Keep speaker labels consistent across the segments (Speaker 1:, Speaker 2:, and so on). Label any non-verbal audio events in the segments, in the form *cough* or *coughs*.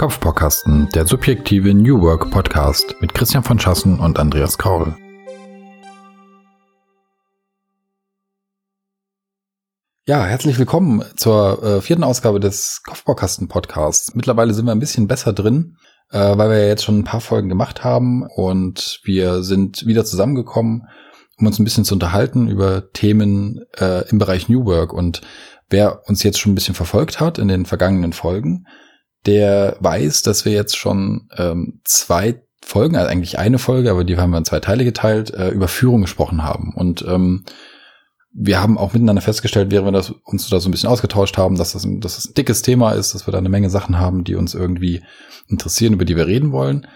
Speaker 1: Kopfbaukasten, der subjektive New Work Podcast mit Christian von Schassen und Andreas Kaul. Ja, herzlich willkommen zur äh, vierten Ausgabe des Kopfbaukasten Podcasts. Mittlerweile sind wir ein bisschen besser drin, äh, weil wir ja jetzt schon ein paar Folgen gemacht haben und wir sind wieder zusammengekommen, um uns ein bisschen zu unterhalten über Themen äh, im Bereich New Work und wer uns jetzt schon ein bisschen verfolgt hat in den vergangenen Folgen, der weiß, dass wir jetzt schon ähm, zwei Folgen, also eigentlich eine Folge, aber die haben wir in zwei Teile geteilt, äh, über Führung gesprochen haben. Und ähm, wir haben auch miteinander festgestellt, während wir das, uns da so ein bisschen ausgetauscht haben, dass das, dass das ein dickes Thema ist, dass wir da eine Menge Sachen haben, die uns irgendwie interessieren, über die wir reden wollen.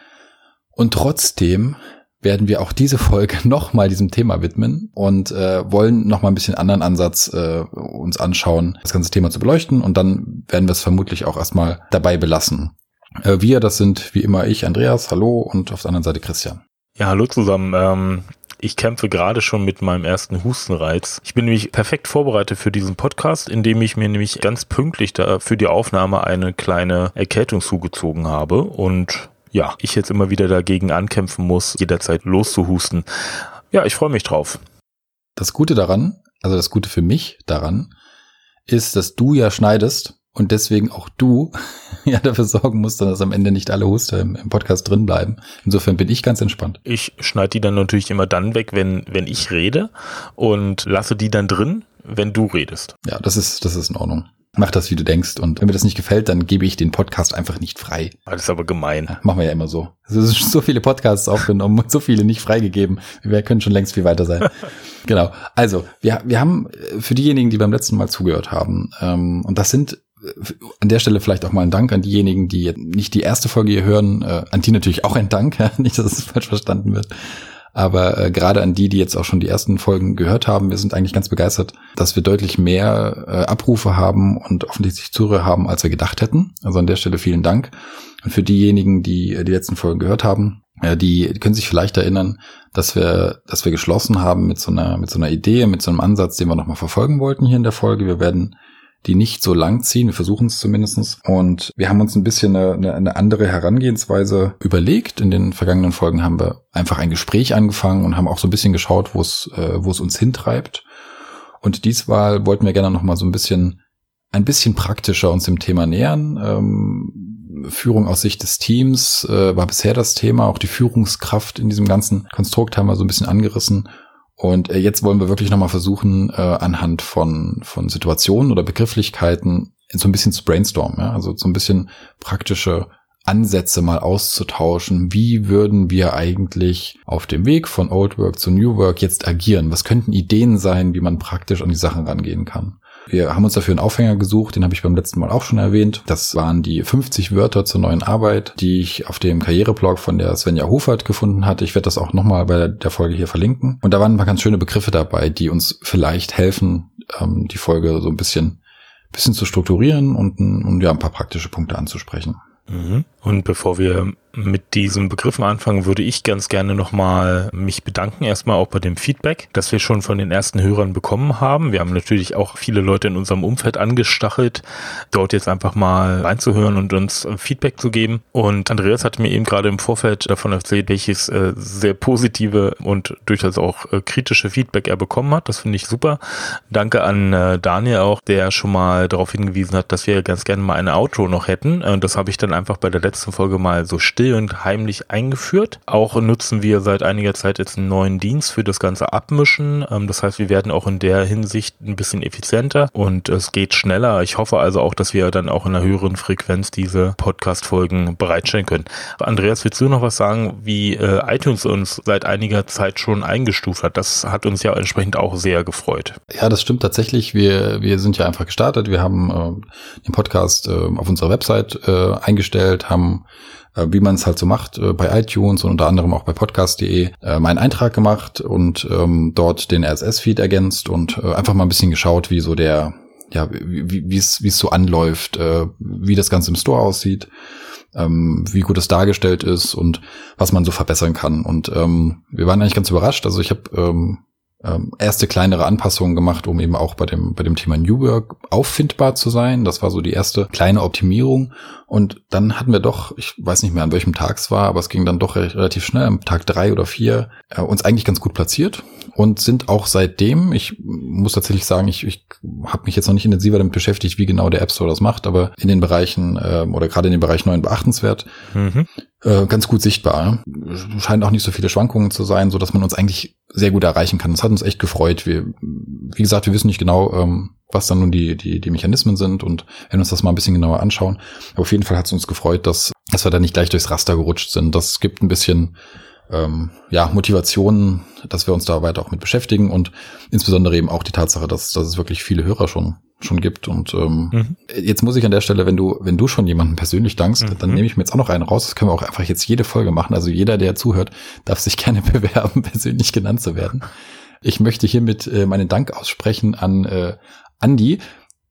Speaker 1: Und trotzdem werden wir auch diese Folge *laughs* nochmal diesem Thema widmen und äh, wollen nochmal ein bisschen anderen Ansatz äh, uns anschauen, das ganze Thema zu beleuchten und dann werden wir es vermutlich auch erstmal dabei belassen. Äh, wir, das sind wie immer ich, Andreas, hallo und auf der anderen Seite Christian.
Speaker 2: Ja, hallo zusammen. Ähm, ich kämpfe gerade schon mit meinem ersten Hustenreiz. Ich bin nämlich perfekt vorbereitet für diesen Podcast, indem ich mir nämlich ganz pünktlich da für die Aufnahme eine kleine Erkältung zugezogen habe und ja, ich jetzt immer wieder dagegen ankämpfen muss, jederzeit loszuhusten. Ja, ich freue mich drauf.
Speaker 1: Das Gute daran, also das Gute für mich daran, ist, dass du ja schneidest und deswegen auch du *laughs* ja dafür sorgen musst, dass am Ende nicht alle Huster im, im, Podcast drin bleiben. Insofern bin ich ganz entspannt.
Speaker 2: Ich schneide die dann natürlich immer dann weg, wenn, wenn ich rede und lasse die dann drin, wenn du redest.
Speaker 1: Ja, das ist, das ist in Ordnung. Mach das, wie du denkst. Und wenn mir das nicht gefällt, dann gebe ich den Podcast einfach nicht frei.
Speaker 2: Das ist aber gemein.
Speaker 1: Ja, machen wir ja immer so. Es sind so viele Podcasts aufgenommen und so viele nicht freigegeben. Wir können schon längst viel weiter sein. *laughs* genau. Also, wir, wir haben äh, für diejenigen, die beim letzten Mal zugehört haben, ähm, und das sind an der Stelle vielleicht auch mal ein Dank an diejenigen, die nicht die erste Folge hier hören, äh, an die natürlich auch ein Dank, *laughs* ja, nicht, dass es falsch verstanden wird. Aber äh, gerade an die, die jetzt auch schon die ersten Folgen gehört haben, wir sind eigentlich ganz begeistert, dass wir deutlich mehr äh, Abrufe haben und offensichtlich Zuhörer haben, als wir gedacht hätten. Also an der Stelle vielen Dank. Und für diejenigen, die äh, die letzten Folgen gehört haben, äh, die können sich vielleicht erinnern, dass wir, dass wir geschlossen haben mit so einer, mit so einer Idee, mit so einem Ansatz, den wir nochmal verfolgen wollten hier in der Folge. Wir werden die nicht so lang ziehen. Wir versuchen es zumindestens. Und wir haben uns ein bisschen eine, eine andere Herangehensweise überlegt. In den vergangenen Folgen haben wir einfach ein Gespräch angefangen und haben auch so ein bisschen geschaut, wo es, äh, wo es uns hintreibt. Und diesmal wollten wir gerne noch mal so ein bisschen, ein bisschen praktischer uns dem Thema nähern. Ähm, Führung aus Sicht des Teams äh, war bisher das Thema. Auch die Führungskraft in diesem ganzen Konstrukt haben wir so ein bisschen angerissen. Und äh, jetzt wollen wir wirklich nochmal versuchen, äh, anhand von, von Situationen oder Begrifflichkeiten so ein bisschen zu brainstormen, ja? also so ein bisschen praktische Ansätze mal auszutauschen. Wie würden wir eigentlich auf dem Weg von Old Work zu New Work jetzt agieren? Was könnten Ideen sein, wie man praktisch an die Sachen rangehen kann? Wir haben uns dafür einen Aufhänger gesucht, den habe ich beim letzten Mal auch schon erwähnt. Das waren die 50 Wörter zur neuen Arbeit, die ich auf dem Karriereblog von der Svenja Hofert gefunden hatte. Ich werde das auch nochmal bei der Folge hier verlinken. Und da waren ein paar ganz schöne Begriffe dabei, die uns vielleicht helfen, ähm, die Folge so ein bisschen, bisschen zu strukturieren und, und ja, ein paar praktische Punkte anzusprechen.
Speaker 2: Mhm. Und bevor wir mit diesen Begriffen anfangen, würde ich ganz gerne nochmal mich bedanken. Erstmal auch bei dem Feedback, das wir schon von den ersten Hörern bekommen haben. Wir haben natürlich auch viele Leute in unserem Umfeld angestachelt, dort jetzt einfach mal reinzuhören und uns Feedback zu geben. Und Andreas hat mir eben gerade im Vorfeld davon erzählt, welches äh, sehr positive und durchaus auch äh, kritische Feedback er bekommen hat. Das finde ich super. Danke an äh, Daniel auch, der schon mal darauf hingewiesen hat, dass wir ganz gerne mal eine Outro noch hätten. Und das habe ich dann einfach bei der letzten Folge mal so still und heimlich eingeführt. Auch nutzen wir seit einiger Zeit jetzt einen neuen Dienst für das ganze Abmischen. Ähm, das heißt, wir werden auch in der Hinsicht ein bisschen effizienter und es geht schneller. Ich hoffe also auch, dass wir dann auch in einer höheren Frequenz diese Podcast-Folgen bereitstellen können. Andreas, willst du noch was sagen, wie äh, iTunes uns seit einiger Zeit schon eingestuft hat? Das hat uns ja entsprechend auch sehr gefreut.
Speaker 1: Ja, das stimmt tatsächlich. Wir, wir sind ja einfach gestartet. Wir haben äh, den Podcast äh, auf unserer Website äh, eingestellt, haben äh, wie man es halt so macht, äh, bei iTunes und unter anderem auch bei podcast.de äh, meinen Eintrag gemacht und ähm, dort den RSS-Feed ergänzt und äh, einfach mal ein bisschen geschaut, wie so der, ja, wie es so anläuft, äh, wie das Ganze im Store aussieht, ähm, wie gut es dargestellt ist und was man so verbessern kann. Und ähm, wir waren eigentlich ganz überrascht. Also ich habe ähm, ähm, erste kleinere Anpassungen gemacht, um eben auch bei dem, bei dem Thema New Work auffindbar zu sein. Das war so die erste kleine Optimierung. Und dann hatten wir doch, ich weiß nicht mehr an welchem Tag es war, aber es ging dann doch relativ schnell, am Tag drei oder vier, äh, uns eigentlich ganz gut platziert und sind auch seitdem, ich muss tatsächlich sagen, ich, ich habe mich jetzt noch nicht intensiver damit beschäftigt, wie genau der App Store das macht, aber in den Bereichen äh, oder gerade in dem Bereich neuen beachtenswert, mhm. äh, ganz gut sichtbar. Scheint auch nicht so viele Schwankungen zu sein, so dass man uns eigentlich sehr gut erreichen kann. Das hat uns echt gefreut. Wir, wie gesagt, wir wissen nicht genau, ähm, was dann nun die, die, die Mechanismen sind und werden uns das mal ein bisschen genauer anschauen. Aber auf jeden Fall hat es uns gefreut, dass, dass wir da nicht gleich durchs Raster gerutscht sind. Das gibt ein bisschen ähm, ja, Motivation, dass wir uns da weiter auch mit beschäftigen und insbesondere eben auch die Tatsache, dass, dass es wirklich viele Hörer schon schon gibt. Und ähm, mhm. jetzt muss ich an der Stelle, wenn du, wenn du schon jemanden persönlich dankst, mhm. dann nehme ich mir jetzt auch noch einen raus. Das können wir auch einfach jetzt jede Folge machen. Also jeder, der zuhört, darf sich gerne *laughs* bewerben, persönlich genannt zu werden. Ich möchte hiermit äh, meinen Dank aussprechen an äh, Andi,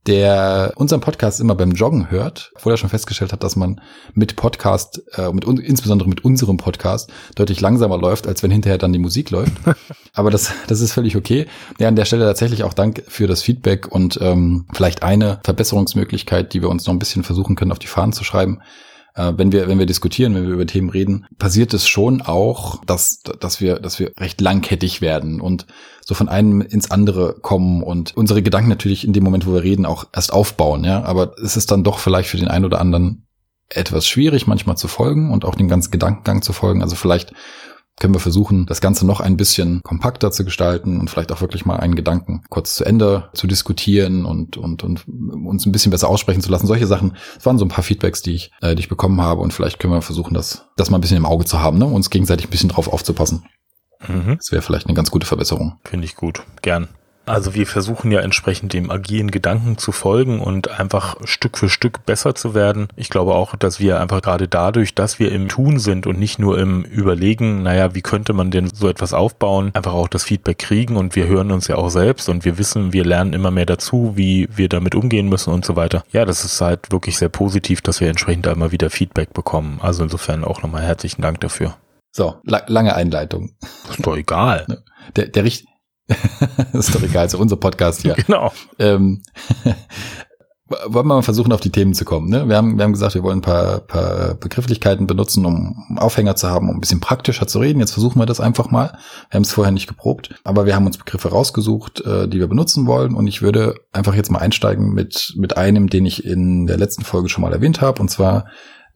Speaker 1: der unseren Podcast immer beim Joggen hört, obwohl er schon festgestellt hat, dass man mit Podcast, äh, mit insbesondere mit unserem Podcast, deutlich langsamer läuft, als wenn hinterher dann die Musik läuft. *laughs* Aber das, das ist völlig okay. Ja, an der Stelle tatsächlich auch Dank für das Feedback und ähm, vielleicht eine Verbesserungsmöglichkeit, die wir uns noch ein bisschen versuchen können, auf die Fahnen zu schreiben äh, wenn wir, wenn wir diskutieren, wenn wir über Themen reden, passiert es schon auch, dass, dass wir, dass wir recht langkettig werden und so von einem ins andere kommen und unsere Gedanken natürlich in dem Moment, wo wir reden, auch erst aufbauen, ja. Aber es ist dann doch vielleicht für den einen oder anderen etwas schwierig, manchmal zu folgen und auch dem ganzen Gedankengang zu folgen. Also vielleicht können wir versuchen, das Ganze noch ein bisschen kompakter zu gestalten und vielleicht auch wirklich mal einen Gedanken kurz zu Ende zu diskutieren und, und, und uns ein bisschen besser aussprechen zu lassen. Solche Sachen, das waren so ein paar Feedbacks, die ich, äh, die ich bekommen habe und vielleicht können wir versuchen, das, das mal ein bisschen im Auge zu haben, ne? uns gegenseitig ein bisschen drauf aufzupassen. Mhm. Das wäre vielleicht eine ganz gute Verbesserung.
Speaker 2: Finde ich gut. Gern. Also wir versuchen ja entsprechend dem agilen Gedanken zu folgen und einfach Stück für Stück besser zu werden. Ich glaube auch, dass wir einfach gerade dadurch, dass wir im Tun sind und nicht nur im Überlegen, naja, wie könnte man denn so etwas aufbauen, einfach auch das Feedback kriegen und wir hören uns ja auch selbst und wir wissen, wir lernen immer mehr dazu, wie wir damit umgehen müssen und so weiter. Ja, das ist halt wirklich sehr positiv, dass wir entsprechend da immer wieder Feedback bekommen. Also insofern auch nochmal herzlichen Dank dafür.
Speaker 1: So, la lange Einleitung.
Speaker 2: Ist doch egal.
Speaker 1: Der, der, *laughs* ist doch egal, ist unser Podcast hier.
Speaker 2: Genau. Ähm, *laughs*
Speaker 1: wollen wir mal versuchen, auf die Themen zu kommen. Ne? Wir, haben, wir haben gesagt, wir wollen ein paar, paar Begrifflichkeiten benutzen, um Aufhänger zu haben, um ein bisschen praktischer zu reden. Jetzt versuchen wir das einfach mal. Wir haben es vorher nicht geprobt, aber wir haben uns Begriffe rausgesucht, äh, die wir benutzen wollen. Und ich würde einfach jetzt mal einsteigen mit, mit einem, den ich in der letzten Folge schon mal erwähnt habe. Und zwar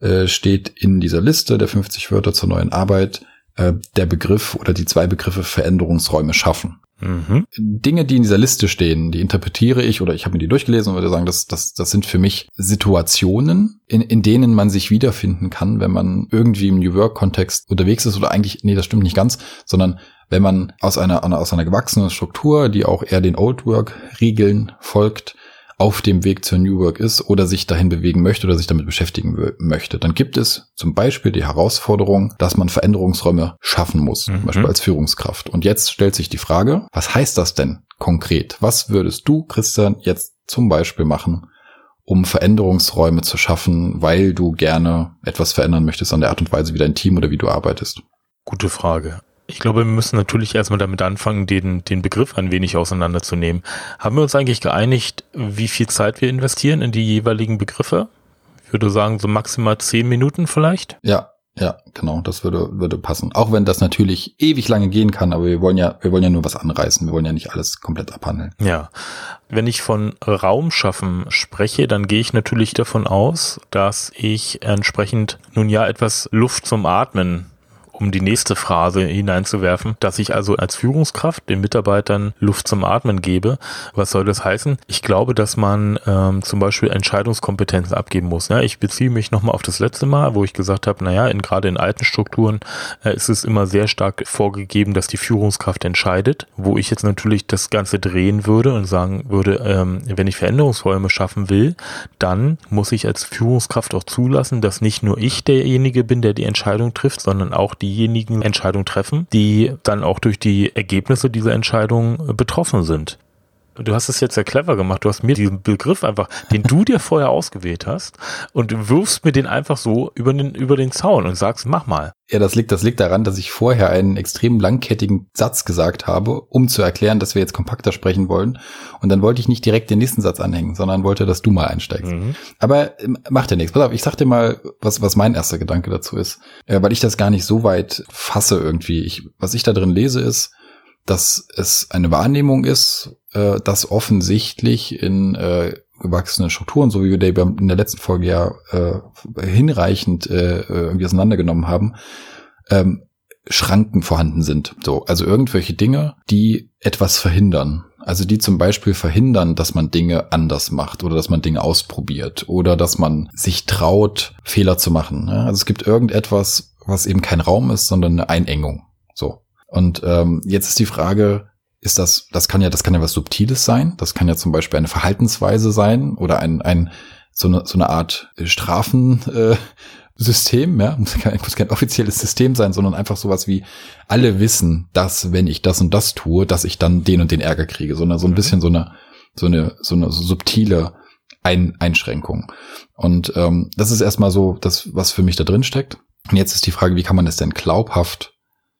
Speaker 1: äh, steht in dieser Liste der 50 Wörter zur neuen Arbeit äh, der Begriff oder die zwei Begriffe Veränderungsräume schaffen. Mhm. Dinge, die in dieser Liste stehen, die interpretiere ich oder ich habe mir die durchgelesen und würde sagen, das, das, das sind für mich Situationen, in, in denen man sich wiederfinden kann, wenn man irgendwie im New Work-Kontext unterwegs ist oder eigentlich, nee, das stimmt nicht ganz, sondern wenn man aus einer, aus einer gewachsenen Struktur, die auch eher den Old Work-Regeln folgt, auf dem Weg zur New Work ist oder sich dahin bewegen möchte oder sich damit beschäftigen möchte, dann gibt es zum Beispiel die Herausforderung, dass man Veränderungsräume schaffen muss, mhm. zum Beispiel als Führungskraft. Und jetzt stellt sich die Frage, was heißt das denn konkret? Was würdest du, Christian, jetzt zum Beispiel machen, um Veränderungsräume zu schaffen, weil du gerne etwas verändern möchtest an der Art und Weise, wie dein Team oder wie du arbeitest?
Speaker 2: Gute Frage. Ich glaube, wir müssen natürlich erstmal damit anfangen, den, den Begriff ein wenig auseinanderzunehmen. Haben wir uns eigentlich geeinigt, wie viel Zeit wir investieren in die jeweiligen Begriffe? Ich würde sagen, so maximal zehn Minuten vielleicht?
Speaker 1: Ja, ja, genau, das würde, würde passen. Auch wenn das natürlich ewig lange gehen kann, aber wir wollen ja, wir wollen ja nur was anreißen. Wir wollen ja nicht alles komplett abhandeln.
Speaker 2: Ja. Wenn ich von Raum schaffen spreche, dann gehe ich natürlich davon aus, dass ich entsprechend nun ja etwas Luft zum Atmen um die nächste Phrase hineinzuwerfen, dass ich also als Führungskraft den Mitarbeitern Luft zum Atmen gebe. Was soll das heißen? Ich glaube, dass man ähm, zum Beispiel Entscheidungskompetenzen abgeben muss. Ja, ich beziehe mich nochmal auf das letzte Mal, wo ich gesagt habe, naja, in, gerade in alten Strukturen äh, ist es immer sehr stark vorgegeben, dass die Führungskraft entscheidet, wo ich jetzt natürlich das Ganze drehen würde und sagen würde, ähm, wenn ich Veränderungsräume schaffen will, dann muss ich als Führungskraft auch zulassen, dass nicht nur ich derjenige bin, der die Entscheidung trifft, sondern auch die diejenigen Entscheidungen treffen, die dann auch durch die Ergebnisse dieser Entscheidung betroffen sind. Du hast es jetzt sehr clever gemacht. Du hast mir diesen Begriff einfach, den du dir vorher ausgewählt hast und wirfst mir den einfach so über den, über den Zaun und sagst, mach mal.
Speaker 1: Ja, das liegt, das liegt daran, dass ich vorher einen extrem langkettigen Satz gesagt habe, um zu erklären, dass wir jetzt kompakter sprechen wollen. Und dann wollte ich nicht direkt den nächsten Satz anhängen, sondern wollte, dass du mal einsteigst. Mhm. Aber ähm, macht ja nichts. Pass auf, ich sag dir mal, was, was mein erster Gedanke dazu ist. Äh, weil ich das gar nicht so weit fasse irgendwie. Ich, was ich da drin lese ist, dass es eine Wahrnehmung ist, äh, dass offensichtlich in äh, gewachsene Strukturen, so wie wir in der letzten Folge ja äh, hinreichend äh, irgendwie auseinandergenommen haben, ähm, Schranken vorhanden sind. So, also irgendwelche Dinge, die etwas verhindern. Also die zum Beispiel verhindern, dass man Dinge anders macht oder dass man Dinge ausprobiert oder dass man sich traut, Fehler zu machen. Ne? Also es gibt irgendetwas, was eben kein Raum ist, sondern eine Einengung. So. Und ähm, jetzt ist die Frage, ist das, das kann ja, das kann ja was Subtiles sein. Das kann ja zum Beispiel eine Verhaltensweise sein oder ein, ein so eine, so eine Art Strafensystem, äh, ja, muss *laughs* kein, muss kein offizielles System sein, sondern einfach sowas wie alle wissen, dass wenn ich das und das tue, dass ich dann den und den Ärger kriege, sondern so ein mhm. bisschen so eine, so eine, so eine subtile ein Einschränkung. Und ähm, das ist erstmal so das, was für mich da drin steckt. Und jetzt ist die Frage, wie kann man es denn glaubhaft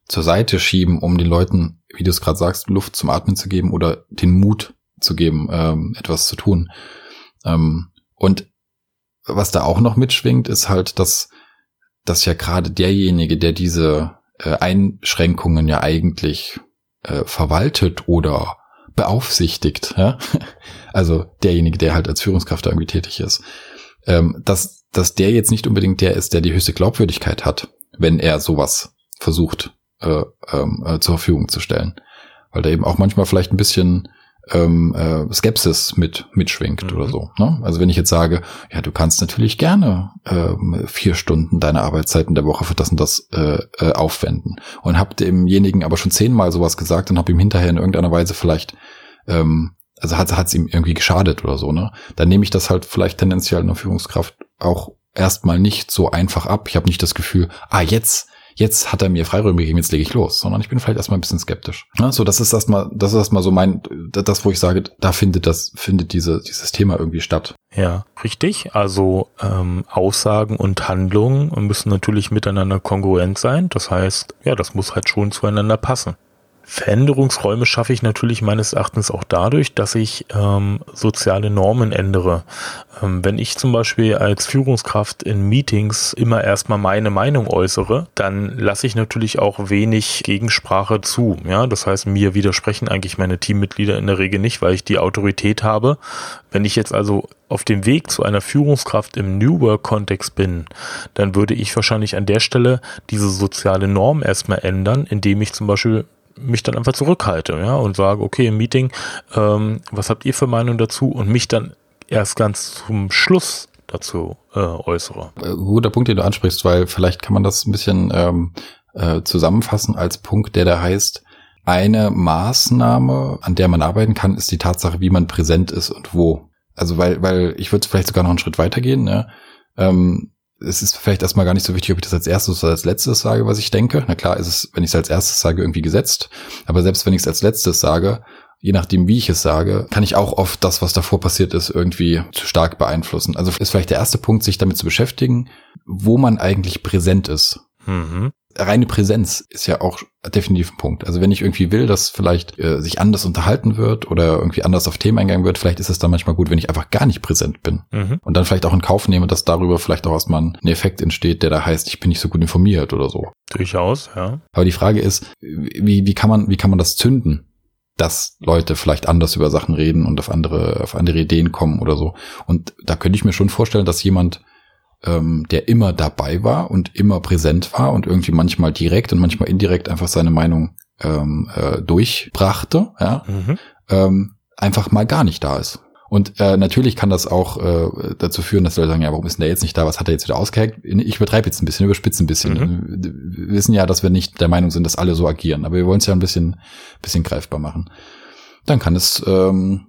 Speaker 1: zur Seite schieben, um den Leuten, wie du es gerade sagst, Luft zum Atmen zu geben oder den Mut zu geben, ähm, etwas zu tun. Ähm, und was da auch noch mitschwingt, ist halt, dass, dass ja gerade derjenige, der diese äh, Einschränkungen ja eigentlich äh, verwaltet oder beaufsichtigt, ja? *laughs* also derjenige, der halt als Führungskraft irgendwie tätig ist, ähm, dass, dass der jetzt nicht unbedingt der ist, der die höchste Glaubwürdigkeit hat, wenn er sowas versucht äh, ähm, äh, zur Verfügung zu stellen. Weil da eben auch manchmal vielleicht ein bisschen ähm, äh, Skepsis mit mitschwingt mhm. oder so. Ne? Also wenn ich jetzt sage, ja, du kannst natürlich gerne ähm, vier Stunden deiner Arbeitszeit in der Woche für das und das äh, äh, aufwenden und hab demjenigen aber schon zehnmal sowas gesagt und hab ihm hinterher in irgendeiner Weise vielleicht ähm, also hat es ihm irgendwie geschadet oder so, ne? Dann nehme ich das halt vielleicht tendenziell in der Führungskraft auch erstmal nicht so einfach ab. Ich habe nicht das Gefühl, ah, jetzt jetzt hat er mir Freiräume gegeben, jetzt lege ich los, sondern ich bin vielleicht erstmal ein bisschen skeptisch. Ja, so, das ist erstmal, das ist erstmal so mein, das, wo ich sage, da findet das, findet diese, dieses Thema irgendwie statt.
Speaker 2: Ja, richtig. Also ähm, Aussagen und Handlungen müssen natürlich miteinander kongruent sein. Das heißt, ja, das muss halt schon zueinander passen. Veränderungsräume schaffe ich natürlich meines Erachtens auch dadurch, dass ich ähm, soziale Normen ändere. Ähm, wenn ich zum Beispiel als Führungskraft in Meetings immer erstmal meine Meinung äußere, dann lasse ich natürlich auch wenig Gegensprache zu. Ja, das heißt, mir widersprechen eigentlich meine Teammitglieder in der Regel nicht, weil ich die Autorität habe. Wenn ich jetzt also auf dem Weg zu einer Führungskraft im New Work-Kontext bin, dann würde ich wahrscheinlich an der Stelle diese soziale Norm erstmal ändern, indem ich zum Beispiel mich dann einfach zurückhalte, ja, und sage, okay, im Meeting, ähm, was habt ihr für Meinung dazu? Und mich dann erst ganz zum Schluss dazu äh, äußere.
Speaker 1: Äh, guter Punkt, den du ansprichst, weil vielleicht kann man das ein bisschen ähm, äh, zusammenfassen als Punkt, der da heißt, eine Maßnahme, an der man arbeiten kann, ist die Tatsache, wie man präsent ist und wo. Also weil, weil ich würde vielleicht sogar noch einen Schritt weitergehen. Ne? Ähm, es ist vielleicht erstmal gar nicht so wichtig, ob ich das als erstes oder als letztes sage, was ich denke. Na klar ist es, wenn ich es als erstes sage, irgendwie gesetzt. Aber selbst wenn ich es als letztes sage, je nachdem, wie ich es sage, kann ich auch oft das, was davor passiert ist, irgendwie zu stark beeinflussen. Also ist vielleicht der erste Punkt, sich damit zu beschäftigen, wo man eigentlich präsent ist. Mhm reine Präsenz ist ja auch definitiv ein Punkt. Also wenn ich irgendwie will, dass vielleicht äh, sich anders unterhalten wird oder irgendwie anders auf Themen eingegangen wird, vielleicht ist es dann manchmal gut, wenn ich einfach gar nicht präsent bin. Mhm. Und dann vielleicht auch in Kauf nehme, dass darüber vielleicht auch erstmal ein Effekt entsteht, der da heißt, ich bin nicht so gut informiert oder so.
Speaker 2: Durchaus, ja.
Speaker 1: Aber die Frage ist, wie, wie kann man, wie kann man das zünden? dass Leute vielleicht anders über Sachen reden und auf andere, auf andere Ideen kommen oder so. Und da könnte ich mir schon vorstellen, dass jemand ähm, der immer dabei war und immer präsent war und irgendwie manchmal direkt und manchmal indirekt einfach seine Meinung ähm, äh, durchbrachte, ja, mhm. ähm, einfach mal gar nicht da ist. Und äh, natürlich kann das auch äh, dazu führen, dass Leute sagen, ja, warum ist denn der jetzt nicht da? Was hat er jetzt wieder ausgehackt? Ich übertreibe jetzt ein bisschen, überspitze ein bisschen. Mhm. Wir wissen ja, dass wir nicht der Meinung sind, dass alle so agieren, aber wir wollen es ja ein bisschen, bisschen greifbar machen. Dann kann es ähm,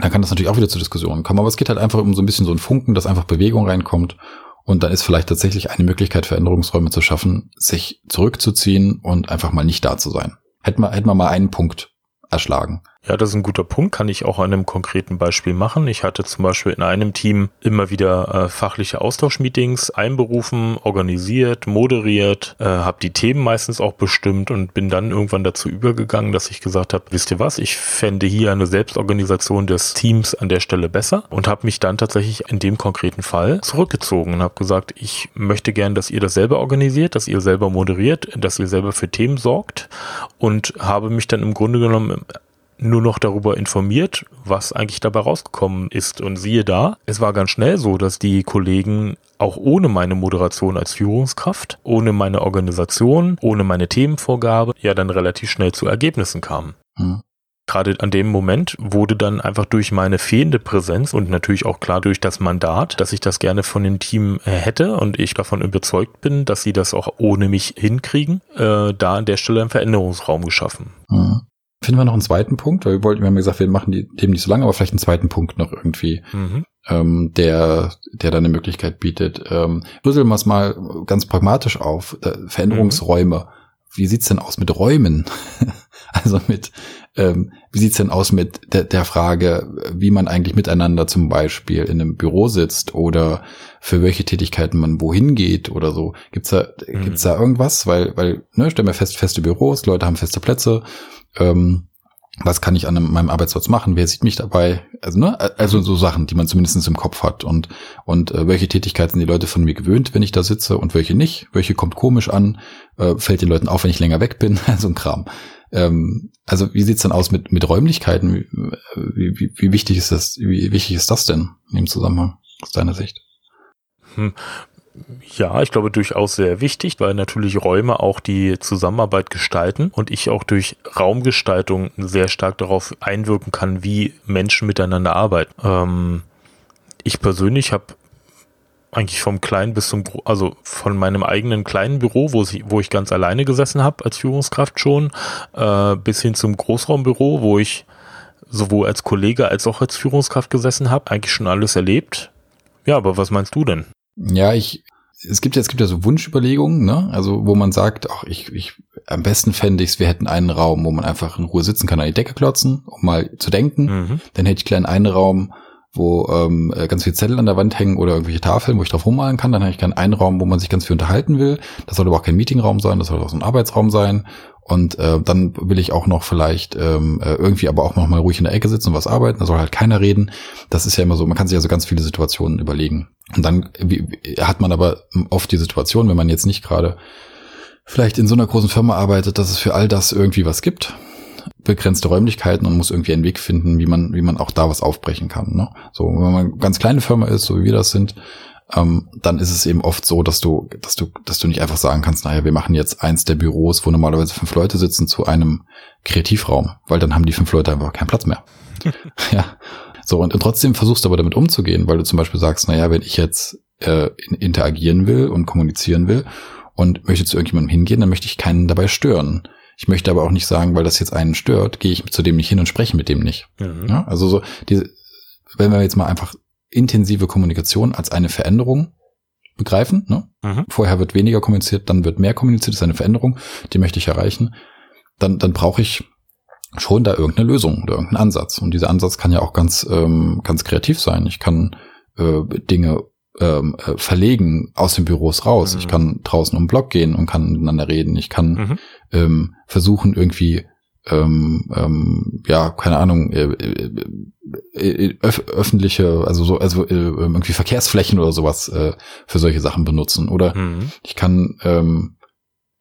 Speaker 1: dann kann das natürlich auch wieder zu Diskussionen kommen. Aber es geht halt einfach um so ein bisschen so ein Funken, dass einfach Bewegung reinkommt. Und dann ist vielleicht tatsächlich eine Möglichkeit, Veränderungsräume zu schaffen, sich zurückzuziehen und einfach mal nicht da zu sein. Hätten wir, hätten wir mal einen Punkt erschlagen.
Speaker 2: Ja, das ist ein guter Punkt, kann ich auch an einem konkreten Beispiel machen. Ich hatte zum Beispiel in einem Team immer wieder äh, fachliche Austauschmeetings einberufen, organisiert, moderiert, äh, habe die Themen meistens auch bestimmt und bin dann irgendwann dazu übergegangen, dass ich gesagt habe, wisst ihr was, ich fände hier eine Selbstorganisation des Teams an der Stelle besser und habe mich dann tatsächlich in dem konkreten Fall zurückgezogen und habe gesagt, ich möchte gern, dass ihr das selber organisiert, dass ihr selber moderiert, dass ihr selber für Themen sorgt und habe mich dann im Grunde genommen nur noch darüber informiert, was eigentlich dabei rausgekommen ist. Und siehe da, es war ganz schnell so, dass die Kollegen auch ohne meine Moderation als Führungskraft, ohne meine Organisation, ohne meine Themenvorgabe, ja dann relativ schnell zu Ergebnissen kamen. Hm. Gerade an dem Moment wurde dann einfach durch meine fehlende Präsenz und natürlich auch klar durch das Mandat, dass ich das gerne von dem Team äh, hätte und ich davon überzeugt bin, dass sie das auch ohne mich hinkriegen, äh, da an der Stelle einen Veränderungsraum geschaffen.
Speaker 1: Hm. Finden wir noch einen zweiten Punkt, weil wir wollten, wir haben gesagt, wir machen die Themen nicht so lange, aber vielleicht einen zweiten Punkt noch irgendwie, mhm. ähm, der, der dann eine Möglichkeit bietet. Ähm, rüsseln wir es mal ganz pragmatisch auf. Äh, Veränderungsräume. Mhm. Wie sieht's denn aus mit Räumen? *laughs* also mit, ähm, wie sieht's denn aus mit der, der Frage, wie man eigentlich miteinander zum Beispiel in einem Büro sitzt oder für welche Tätigkeiten man wohin geht oder so? Gibt's da, mhm. gibt's da irgendwas? Weil, weil, ne, stellen wir fest, feste Büros, Leute haben feste Plätze ähm, was kann ich an meinem Arbeitsplatz machen, wer sieht mich dabei, also ne, also so Sachen, die man zumindest im Kopf hat und und äh, welche Tätigkeiten sind die Leute von mir gewöhnt, wenn ich da sitze und welche nicht, welche kommt komisch an, äh, fällt den Leuten auf, wenn ich länger weg bin, *laughs* so ein Kram. Ähm, also wie sieht's dann aus mit mit Räumlichkeiten? Wie, wie, wie wichtig ist das? Wie wichtig ist das denn in dem Zusammenhang aus deiner Sicht?
Speaker 2: Hm. Ja, ich glaube durchaus sehr wichtig, weil natürlich Räume auch die Zusammenarbeit gestalten und ich auch durch Raumgestaltung sehr stark darauf einwirken kann, wie Menschen miteinander arbeiten. Ähm, ich persönlich habe eigentlich vom kleinen bis zum, also von meinem eigenen kleinen Büro, wo ich, wo ich ganz alleine gesessen habe als Führungskraft schon, äh, bis hin zum Großraumbüro, wo ich sowohl als Kollege als auch als Führungskraft gesessen habe, eigentlich schon alles erlebt. Ja, aber was meinst du denn?
Speaker 1: Ja, ich, es gibt ja, es gibt ja so Wunschüberlegungen, ne? Also, wo man sagt, ach, ich, ich, am besten fände ich es, wir hätten einen Raum, wo man einfach in Ruhe sitzen kann, an die Decke klotzen, um mal zu denken. Mhm. Dann hätte ich gleich einen Raum, wo ähm, ganz viele Zettel an der Wand hängen oder irgendwelche Tafeln, wo ich drauf rummalen kann. Dann habe ich gerne einen Raum, wo man sich ganz viel unterhalten will. Das soll aber auch kein Meetingraum sein, das soll auch so ein Arbeitsraum sein. Und äh, dann will ich auch noch vielleicht ähm, äh, irgendwie aber auch noch mal ruhig in der Ecke sitzen und was arbeiten. Da soll halt keiner reden. Das ist ja immer so, man kann sich ja so ganz viele Situationen überlegen. Und dann wie, hat man aber oft die Situation, wenn man jetzt nicht gerade vielleicht in so einer großen Firma arbeitet, dass es für all das irgendwie was gibt begrenzte Räumlichkeiten und muss irgendwie einen Weg finden, wie man, wie man auch da was aufbrechen kann. Ne? So, wenn man eine ganz kleine Firma ist, so wie wir das sind, ähm, dann ist es eben oft so, dass du, dass du, dass du nicht einfach sagen kannst, naja, wir machen jetzt eins der Büros, wo normalerweise fünf Leute sitzen, zu einem Kreativraum, weil dann haben die fünf Leute einfach keinen Platz mehr. *laughs* ja. So, und, und trotzdem versuchst du aber damit umzugehen, weil du zum Beispiel sagst, naja, wenn ich jetzt äh, interagieren will und kommunizieren will und möchte zu irgendjemandem hingehen, dann möchte ich keinen dabei stören. Ich möchte aber auch nicht sagen, weil das jetzt einen stört, gehe ich zu dem nicht hin und spreche mit dem nicht. Mhm. Ja, also so, diese, wenn wir jetzt mal einfach intensive Kommunikation als eine Veränderung begreifen. Ne? Mhm. Vorher wird weniger kommuniziert, dann wird mehr kommuniziert, das ist eine Veränderung, die möchte ich erreichen. Dann, dann brauche ich schon da irgendeine Lösung oder irgendeinen Ansatz. Und dieser Ansatz kann ja auch ganz, ähm, ganz kreativ sein. Ich kann äh, Dinge ähm, äh, verlegen aus den Büros raus. Mhm. Ich kann draußen um den Block gehen und kann miteinander reden. Ich kann mhm. Ähm, versuchen, irgendwie ähm, ähm, ja, keine Ahnung, äh, äh, äh, öf öffentliche, also so, also äh, irgendwie Verkehrsflächen oder sowas äh, für solche Sachen benutzen. Oder mhm. ich kann ähm,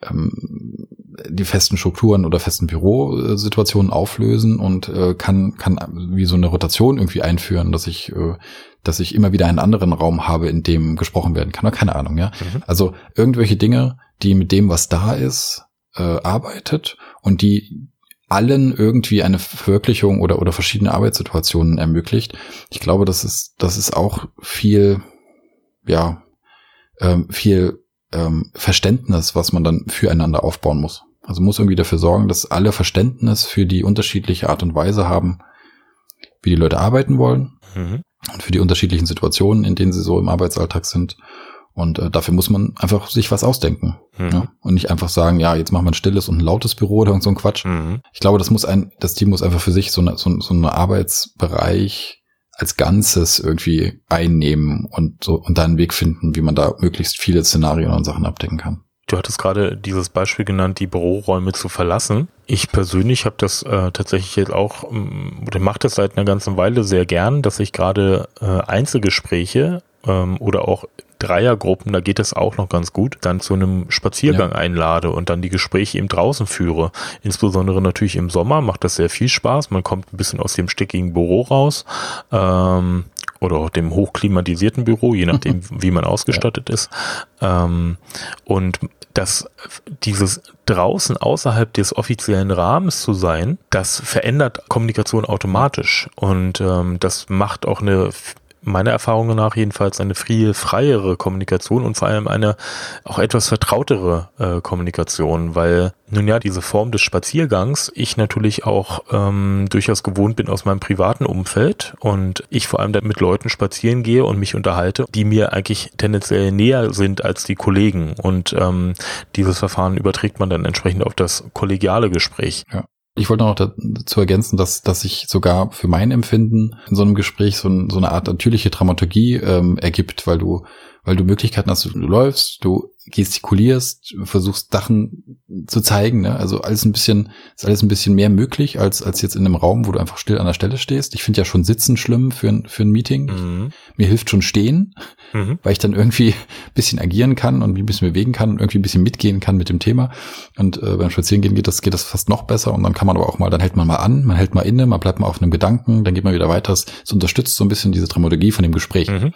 Speaker 1: ähm, die festen Strukturen oder festen Bürosituationen auflösen und äh, kann kann wie so eine Rotation irgendwie einführen, dass ich äh, dass ich immer wieder einen anderen Raum habe, in dem gesprochen werden kann. Oder keine Ahnung, ja. Mhm. Also irgendwelche Dinge, die mit dem, was da ist, äh, arbeitet und die allen irgendwie eine Verwirklichung oder, oder verschiedene Arbeitssituationen ermöglicht. Ich glaube, das ist, das ist auch viel, ja, ähm, viel ähm, Verständnis, was man dann füreinander aufbauen muss. Also muss irgendwie dafür sorgen, dass alle Verständnis für die unterschiedliche Art und Weise haben, wie die Leute arbeiten wollen mhm. und für die unterschiedlichen Situationen, in denen sie so im Arbeitsalltag sind. Und äh, dafür muss man einfach sich was ausdenken.
Speaker 2: Mhm.
Speaker 1: Ja? Und nicht einfach sagen, ja, jetzt machen wir ein stilles und ein lautes Büro oder so ein Quatsch.
Speaker 2: Mhm.
Speaker 1: Ich glaube, das muss ein, das Team muss einfach für sich so eine, so, so eine Arbeitsbereich als Ganzes irgendwie einnehmen und so und da einen Weg finden, wie man da möglichst viele Szenarien und Sachen abdecken kann.
Speaker 2: Du hattest gerade dieses Beispiel genannt, die Büroräume zu verlassen. Ich persönlich habe das äh, tatsächlich jetzt auch, ähm, oder mache das seit einer ganzen Weile sehr gern, dass ich gerade äh, Einzelgespräche ähm, oder auch Dreiergruppen, da geht es auch noch ganz gut, dann zu einem Spaziergang
Speaker 1: Ja.
Speaker 2: einlade und dann die Gespräche eben draußen führe. Insbesondere natürlich im Sommer macht das sehr viel Spaß. Man kommt ein bisschen aus dem stickigen Büro raus ähm, oder auch dem hochklimatisierten Büro, je nachdem, *laughs* wie man ausgestattet ist. Ähm, und das, dieses draußen außerhalb des offiziellen Rahmens zu sein, das verändert Kommunikation automatisch. Und ähm, das macht auch eine, meiner Erfahrung nach jedenfalls, eine viel freiere Kommunikation und vor allem eine auch etwas vertrautere äh, Kommunikation, weil nun ja, diese Form des Spaziergangs ich natürlich auch ähm, durchaus gewohnt bin aus meinem privaten Umfeld und ich vor allem dann mit Leuten spazieren gehe und mich unterhalte, die mir eigentlich tendenziell näher sind als die Kollegen. Und ähm, dieses Verfahren überträgt man dann entsprechend auf das kollegiale Gespräch.
Speaker 1: Ich wollte noch dazu ergänzen, dass, dass sich sogar für mein Empfinden in so einem Gespräch so, ein, so eine Art natürliche Dramaturgie ähm, ergibt, weil du, weil du Möglichkeiten hast, du läufst, du gestikulierst, versuchst Sachen zu zeigen, ne? Also alles ein bisschen, ist alles ein bisschen mehr möglich als, als jetzt in einem Raum, wo du einfach still an der Stelle stehst. Ich finde ja schon Sitzen schlimm für ein, für ein Meeting.
Speaker 2: Mhm.
Speaker 1: Mir hilft schon Stehen,
Speaker 2: Mhm.
Speaker 1: weil ich dann irgendwie ein *laughs* bisschen agieren kann und ein bisschen bewegen kann und irgendwie ein bisschen mitgehen kann mit dem Thema. Und äh, beim Spazierengehen geht das, geht das fast noch besser. Und dann kann man aber auch mal, dann hält man mal an, man hält mal inne, man bleibt mal auf einem Gedanken, dann geht man wieder weiter. Es es unterstützt so ein bisschen diese Dramaturgie von dem Gespräch.
Speaker 2: Mhm.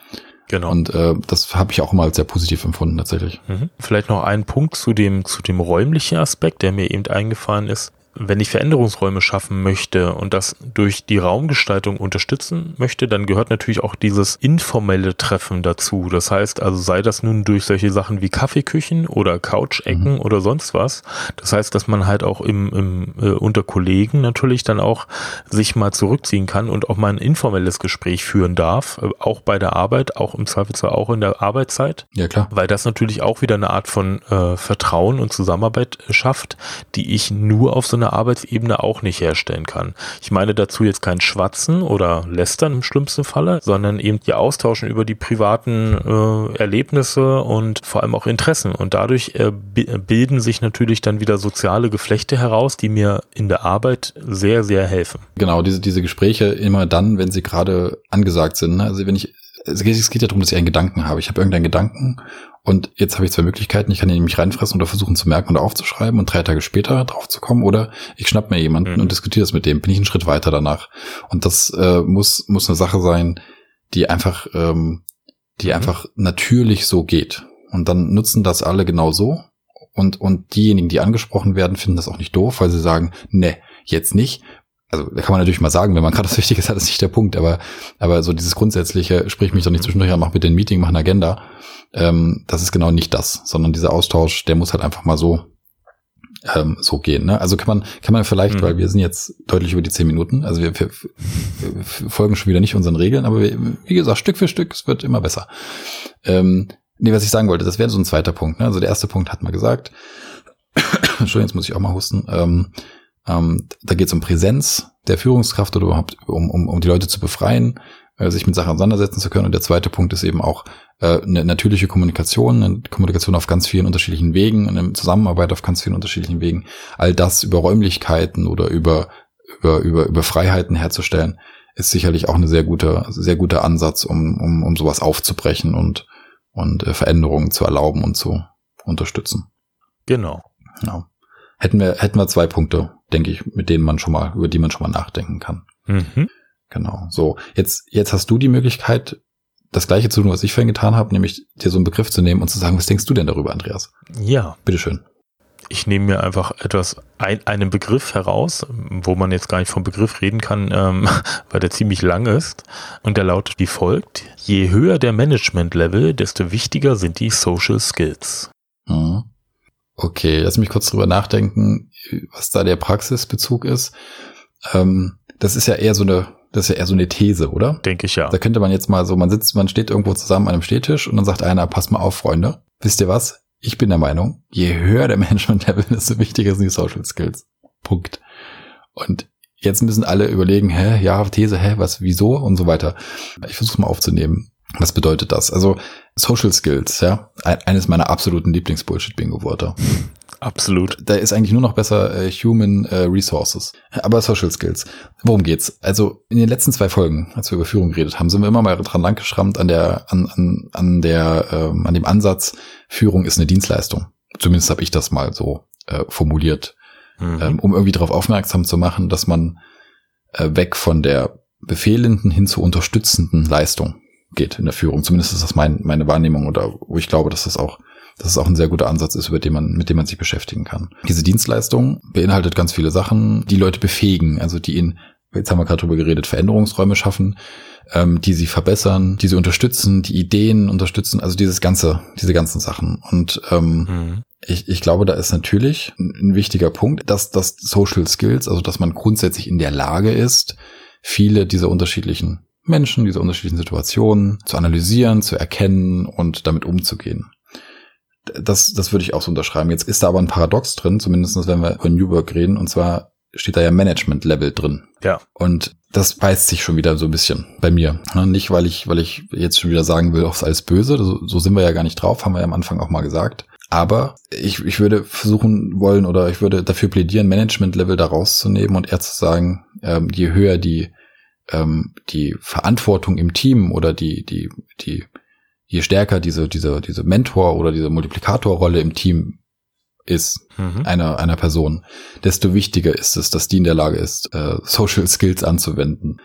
Speaker 2: Genau.
Speaker 1: Und äh, das habe ich auch immer als sehr positiv empfunden tatsächlich.
Speaker 2: Mhm. Vielleicht noch ein Punkt zu dem, zu dem räumlichen Aspekt, der mir eben eingefallen ist. Wenn ich Veränderungsräume schaffen möchte und das durch die Raumgestaltung unterstützen möchte, dann gehört natürlich auch dieses informelle Treffen dazu. Das heißt also, sei das nun durch solche Sachen wie Kaffeeküchen oder Couchecken
Speaker 1: Mhm.
Speaker 2: oder sonst was. Das heißt, dass man halt auch im, im äh, unter Kollegen natürlich dann auch sich mal zurückziehen kann und auch mal ein informelles Gespräch führen darf, äh, auch bei der Arbeit, auch im Zweifelsfall auch in der Arbeitszeit
Speaker 1: Ja, klar.
Speaker 2: weil das natürlich auch wieder eine Art von äh, Vertrauen und Zusammenarbeit schafft, die ich nur auf so einer Arbeitsebene auch nicht herstellen kann. Ich meine dazu jetzt kein Schwatzen oder Lästern im schlimmsten Falle, sondern eben die Austauschen über die privaten äh, Erlebnisse und vor allem auch Interessen. Und dadurch äh, bi- bilden sich natürlich dann wieder soziale Geflechte heraus, die mir in der Arbeit sehr, sehr helfen.
Speaker 1: Genau, diese, diese Gespräche immer dann, wenn sie gerade angesagt sind. Ne? Also wenn ich, es geht, es geht ja darum, dass ich einen Gedanken habe. Ich habe irgendeinen Gedanken und jetzt habe ich zwei Möglichkeiten. Ich kann ihn nämlich reinfressen oder versuchen zu merken oder aufzuschreiben und drei Tage später drauf zu kommen oder ich schnapp mir jemanden
Speaker 2: Mhm.
Speaker 1: und diskutiere das mit dem. Bin ich einen Schritt weiter danach. Und das äh, muss, muss eine Sache sein, die einfach, ähm, die
Speaker 2: Mhm.
Speaker 1: einfach natürlich so geht. Und dann nutzen das alle genau so. Und, und diejenigen, die angesprochen werden, finden das auch nicht doof, weil sie sagen, ne, jetzt nicht. Also da kann man natürlich mal sagen, wenn man *laughs* gerade was Wichtiges hat, ist nicht der Punkt, aber, aber so dieses grundsätzliche, sprich mich doch nicht zwischendurch an, mach bitte ein Meeting, mach eine Agenda, ähm, das ist genau nicht das, sondern dieser Austausch, der muss halt einfach mal so ähm, so gehen. Ne? Also kann man, kann man vielleicht,
Speaker 2: Mhm.
Speaker 1: weil wir sind jetzt deutlich über die zehn Minuten, also wir, wir, wir folgen schon wieder nicht unseren Regeln, aber wir, wie gesagt, Stück für Stück, es wird immer besser. Ähm, nee, was ich sagen wollte, das wäre so ein zweiter Punkt. Ne? Also der erste Punkt hat man gesagt. *coughs* Entschuldigung, jetzt muss ich auch mal husten. Ähm, ähm, da geht es um Präsenz der Führungskraft oder überhaupt um, um, um die Leute zu befreien, äh, sich mit Sachen auseinandersetzen zu können. Und der zweite Punkt ist eben auch äh, eine natürliche Kommunikation, eine Kommunikation auf ganz vielen unterschiedlichen Wegen, eine Zusammenarbeit auf ganz vielen unterschiedlichen Wegen. All das über Räumlichkeiten oder über über über über Freiheiten herzustellen, ist sicherlich auch eine sehr gute sehr guter Ansatz, um um um sowas aufzubrechen und und äh, Veränderungen zu erlauben und zu unterstützen.
Speaker 2: Genau.
Speaker 1: Genau. Hätten wir hätten wir zwei Punkte, denke ich, mit denen man schon mal über die man schon mal nachdenken kann.
Speaker 2: Mhm.
Speaker 1: Genau. So, jetzt, jetzt hast du die Möglichkeit, das gleiche zu tun, was ich vorhin getan habe, nämlich dir so einen Begriff zu nehmen und zu sagen, was denkst du denn darüber, Andreas?
Speaker 2: Ja,
Speaker 1: Bitteschön.
Speaker 2: ich nehme mir einfach etwas, ein, einen Begriff heraus, wo man jetzt gar nicht vom Begriff reden kann, ähm, *laughs* weil der ziemlich lang ist. Und der lautet wie folgt. Je höher der Management-Level, desto wichtiger sind die Social Skills.
Speaker 1: Mhm. Okay, lass mich kurz drüber nachdenken, was da der Praxisbezug ist. Ähm, das ist ja eher so eine, Das ist ja eher so eine These, oder?
Speaker 2: Denke ich ja.
Speaker 1: Da könnte man jetzt mal so, man sitzt, man steht irgendwo zusammen an einem Stehtisch und dann sagt einer, pass mal auf, Freunde. Wisst ihr was? Ich bin der Meinung, je höher der *laughs* Management-Level, desto wichtiger sind die Social Skills. Punkt. Und jetzt müssen alle überlegen, hä, ja, These, hä, was, wieso und so weiter. Ich versuche mal aufzunehmen. Was bedeutet das? Also Social Skills, ja, eines meiner absoluten Lieblings-Bullshit-Bingo-Wörter.
Speaker 2: Absolut.
Speaker 1: Da ist eigentlich nur noch besser äh, Human äh, Resources. Aber Social Skills. Worum geht's? Also in den letzten zwei Folgen, als wir über Führung geredet haben, sind wir immer mal dran langgeschrammt an der, an, an, an der, ähm, an dem Ansatz, Führung ist eine Dienstleistung. Zumindest habe ich das mal so äh, formuliert, mhm. ähm, um irgendwie darauf aufmerksam zu machen, dass man äh, weg von der befehlenden hin zur unterstützenden Leistung geht in der Führung. Zumindest ist das mein, meine Wahrnehmung oder wo ich glaube, dass das auch, dass es auch ein sehr guter Ansatz ist, über den man, mit dem man sich beschäftigen kann. Diese Dienstleistung beinhaltet ganz viele Sachen, die Leute befähigen, also die in, jetzt haben wir gerade drüber geredet, Veränderungsräume schaffen, ähm, die sie verbessern, die sie unterstützen, die Ideen unterstützen, also dieses ganze, diese ganzen Sachen. Und ähm, mhm. ich, ich glaube, da ist natürlich ein wichtiger Punkt, dass das Social Skills, also dass man grundsätzlich in der Lage ist, viele dieser unterschiedlichen Menschen, diese unterschiedlichen Situationen zu analysieren, zu erkennen und damit umzugehen. Das, das würde ich auch so unterschreiben. Jetzt ist da aber ein Paradox drin, zumindest wenn wir über New Work reden, und zwar steht da ja Management-Level drin.
Speaker 2: Ja.
Speaker 1: Und das beißt sich schon wieder so ein bisschen bei mir. Nicht, weil ich, weil ich jetzt schon wieder sagen will, aufs alles böse. So, so sind wir ja gar nicht drauf, haben wir ja am Anfang auch mal gesagt. Aber ich, ich würde versuchen wollen oder ich würde dafür plädieren, Management-Level da rauszunehmen und eher zu sagen, ähm, je höher die ähm, die Verantwortung im Team oder die, die, die, je stärker diese, diese, diese Mentor- oder diese Multiplikatorrolle im Team ist, mhm. einer, einer Person, desto wichtiger ist es, dass die in der Lage ist, äh, Social Skills anzuwenden.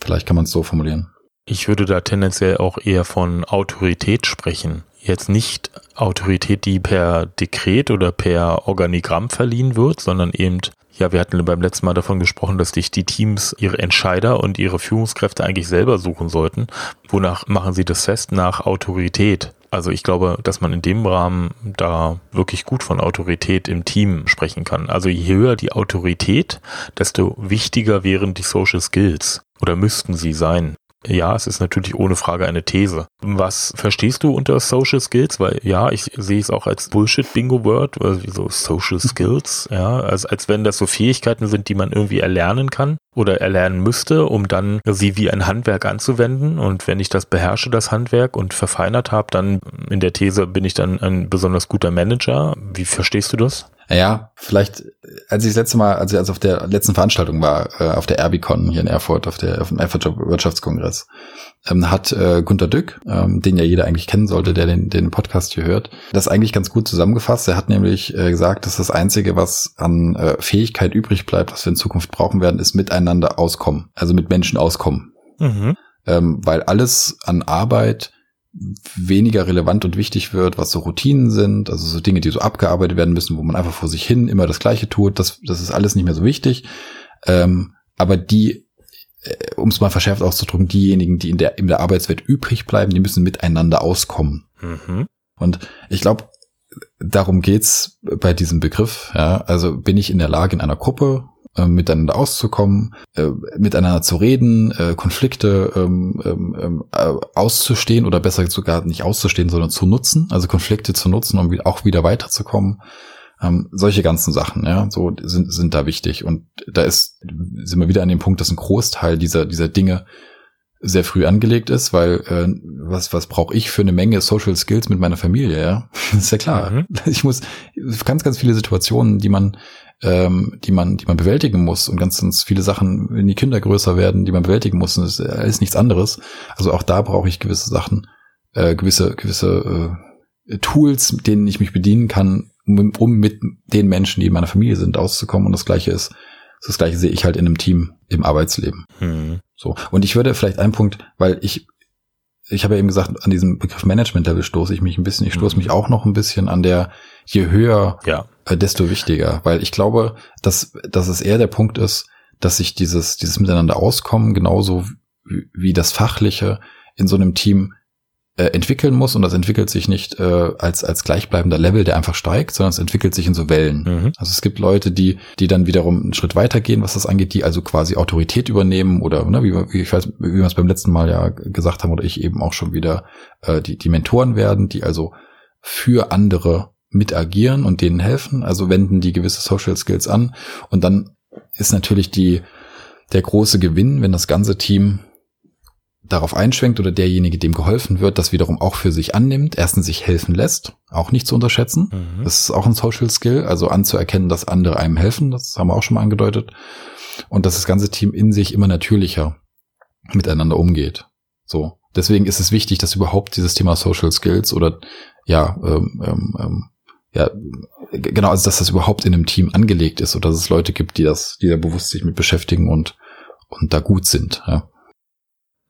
Speaker 1: Vielleicht kann man es so formulieren.
Speaker 2: Ich würde da tendenziell auch eher von Autorität sprechen. Jetzt nicht Autorität, die per Dekret oder per Organigramm verliehen wird, sondern eben ja, wir hatten beim letzten Mal davon gesprochen, dass sich die Teams ihre Entscheider und ihre Führungskräfte eigentlich selber suchen sollten. Wonach machen sie das fest? Nach Autorität. Also ich glaube, dass man in dem Rahmen da wirklich gut von Autorität im Team sprechen kann. Also je höher die Autorität, desto wichtiger wären die Social Skills oder müssten sie sein. Ja, es ist natürlich ohne Frage eine These. Was verstehst du unter Social Skills? Weil ja, ich sehe es auch als Bullshit-Bingo-Word, also so Social Skills, ja, als, als wenn das so Fähigkeiten sind, die man irgendwie erlernen kann oder erlernen müsste, um dann sie wie ein Handwerk anzuwenden. Und wenn ich das beherrsche, das Handwerk und verfeinert habe, dann in der These bin ich dann ein besonders guter Manager. Wie verstehst du das?
Speaker 1: Naja, vielleicht, als ich das letzte Mal, als ich also auf der letzten Veranstaltung war, äh, auf der Erbicon hier in Erfurt, auf der auf dem Erfurt Wirtschaftskongress, ähm, hat äh, Gunter Dück, ähm, den ja jeder eigentlich kennen sollte, der den, den Podcast hier hört, das eigentlich ganz gut zusammengefasst. Er hat nämlich äh, gesagt, dass das Einzige, was an äh, Fähigkeit übrig bleibt, was wir in Zukunft brauchen werden, ist miteinander auskommen. Also mit Menschen auskommen. Mhm. Ähm, weil alles an Arbeit weniger relevant und wichtig wird, was so Routinen sind, also so Dinge, die so abgearbeitet werden müssen, wo man einfach vor sich hin immer das Gleiche tut, das, das ist alles nicht mehr so wichtig. Ähm, aber die, um es mal verschärft auszudrücken, diejenigen, die in der, in der Arbeitswelt übrig bleiben, die müssen miteinander auskommen. Mhm. Und ich glaube, darum geht's bei diesem Begriff. Ja, also bin ich in der Lage, in einer Gruppe äh, miteinander auszukommen, äh, miteinander zu reden, äh, Konflikte ähm, ähm, ähm, äh, auszustehen oder besser sogar nicht auszustehen, sondern zu nutzen, also Konflikte zu nutzen, um auch wieder weiterzukommen. Ähm, solche ganzen Sachen, ja, so sind, sind da wichtig. Und da ist, sind wir wieder an dem Punkt, dass ein Großteil dieser, dieser Dinge sehr früh angelegt ist, weil äh, was was brauche ich für eine Menge Social Skills mit meiner Familie, ja? Das *laughs* ist ja klar. Mhm. Ich muss ganz ganz viele Situationen, die man ähm, die man, die man bewältigen muss und ganz, ganz viele Sachen, wenn die Kinder größer werden, die man bewältigen muss, ist alles nichts anderes. Also auch da brauche ich gewisse Sachen, äh, gewisse, gewisse äh, Tools, mit denen ich mich bedienen kann, um, mit den Menschen, die in meiner Familie sind, auszukommen. Und das Gleiche ist, das Gleiche sehe ich halt in einem Team im Arbeitsleben. Hm. So. Und ich würde vielleicht einen Punkt, weil ich ich habe ja eben gesagt, an diesem Begriff Management-Level stoße ich mich ein bisschen. Ich stoße mhm. mich auch noch ein bisschen an der, je höher, ja. äh, desto wichtiger. Weil ich glaube, dass, dass es eher der Punkt ist, dass sich dieses, dieses Miteinander auskommen, genauso wie, wie das Fachliche in so einem Team äh, entwickeln muss und das entwickelt sich nicht äh, als als gleichbleibender Level, der einfach steigt, sondern es entwickelt sich in so Wellen. Mhm. Also es gibt Leute, die die dann wiederum einen Schritt weitergehen, was das angeht, die also quasi Autorität übernehmen oder ne, wie, wie ich weiß, wie wir es beim letzten Mal ja gesagt haben oder ich eben auch schon wieder äh, die die Mentoren werden, die also für andere mit agieren und denen helfen, also wenden die gewisse Social Skills an und dann ist natürlich die der große Gewinn, wenn das ganze Team darauf einschwenkt oder derjenige, dem geholfen wird, das wiederum auch für sich annimmt, erstens sich helfen lässt, auch nicht zu unterschätzen. Mhm. Das ist auch ein Social Skill, also anzuerkennen, dass andere einem helfen, das haben wir auch schon mal angedeutet. Und dass das ganze Team in sich immer natürlicher miteinander umgeht. So. Deswegen ist es wichtig, dass überhaupt dieses Thema Social Skills oder ja, ähm, ähm, ähm ja, genau, also dass das überhaupt in einem Team angelegt ist oder dass es Leute gibt, die das, die da bewusst sich mit beschäftigen und, und da gut sind. Ja.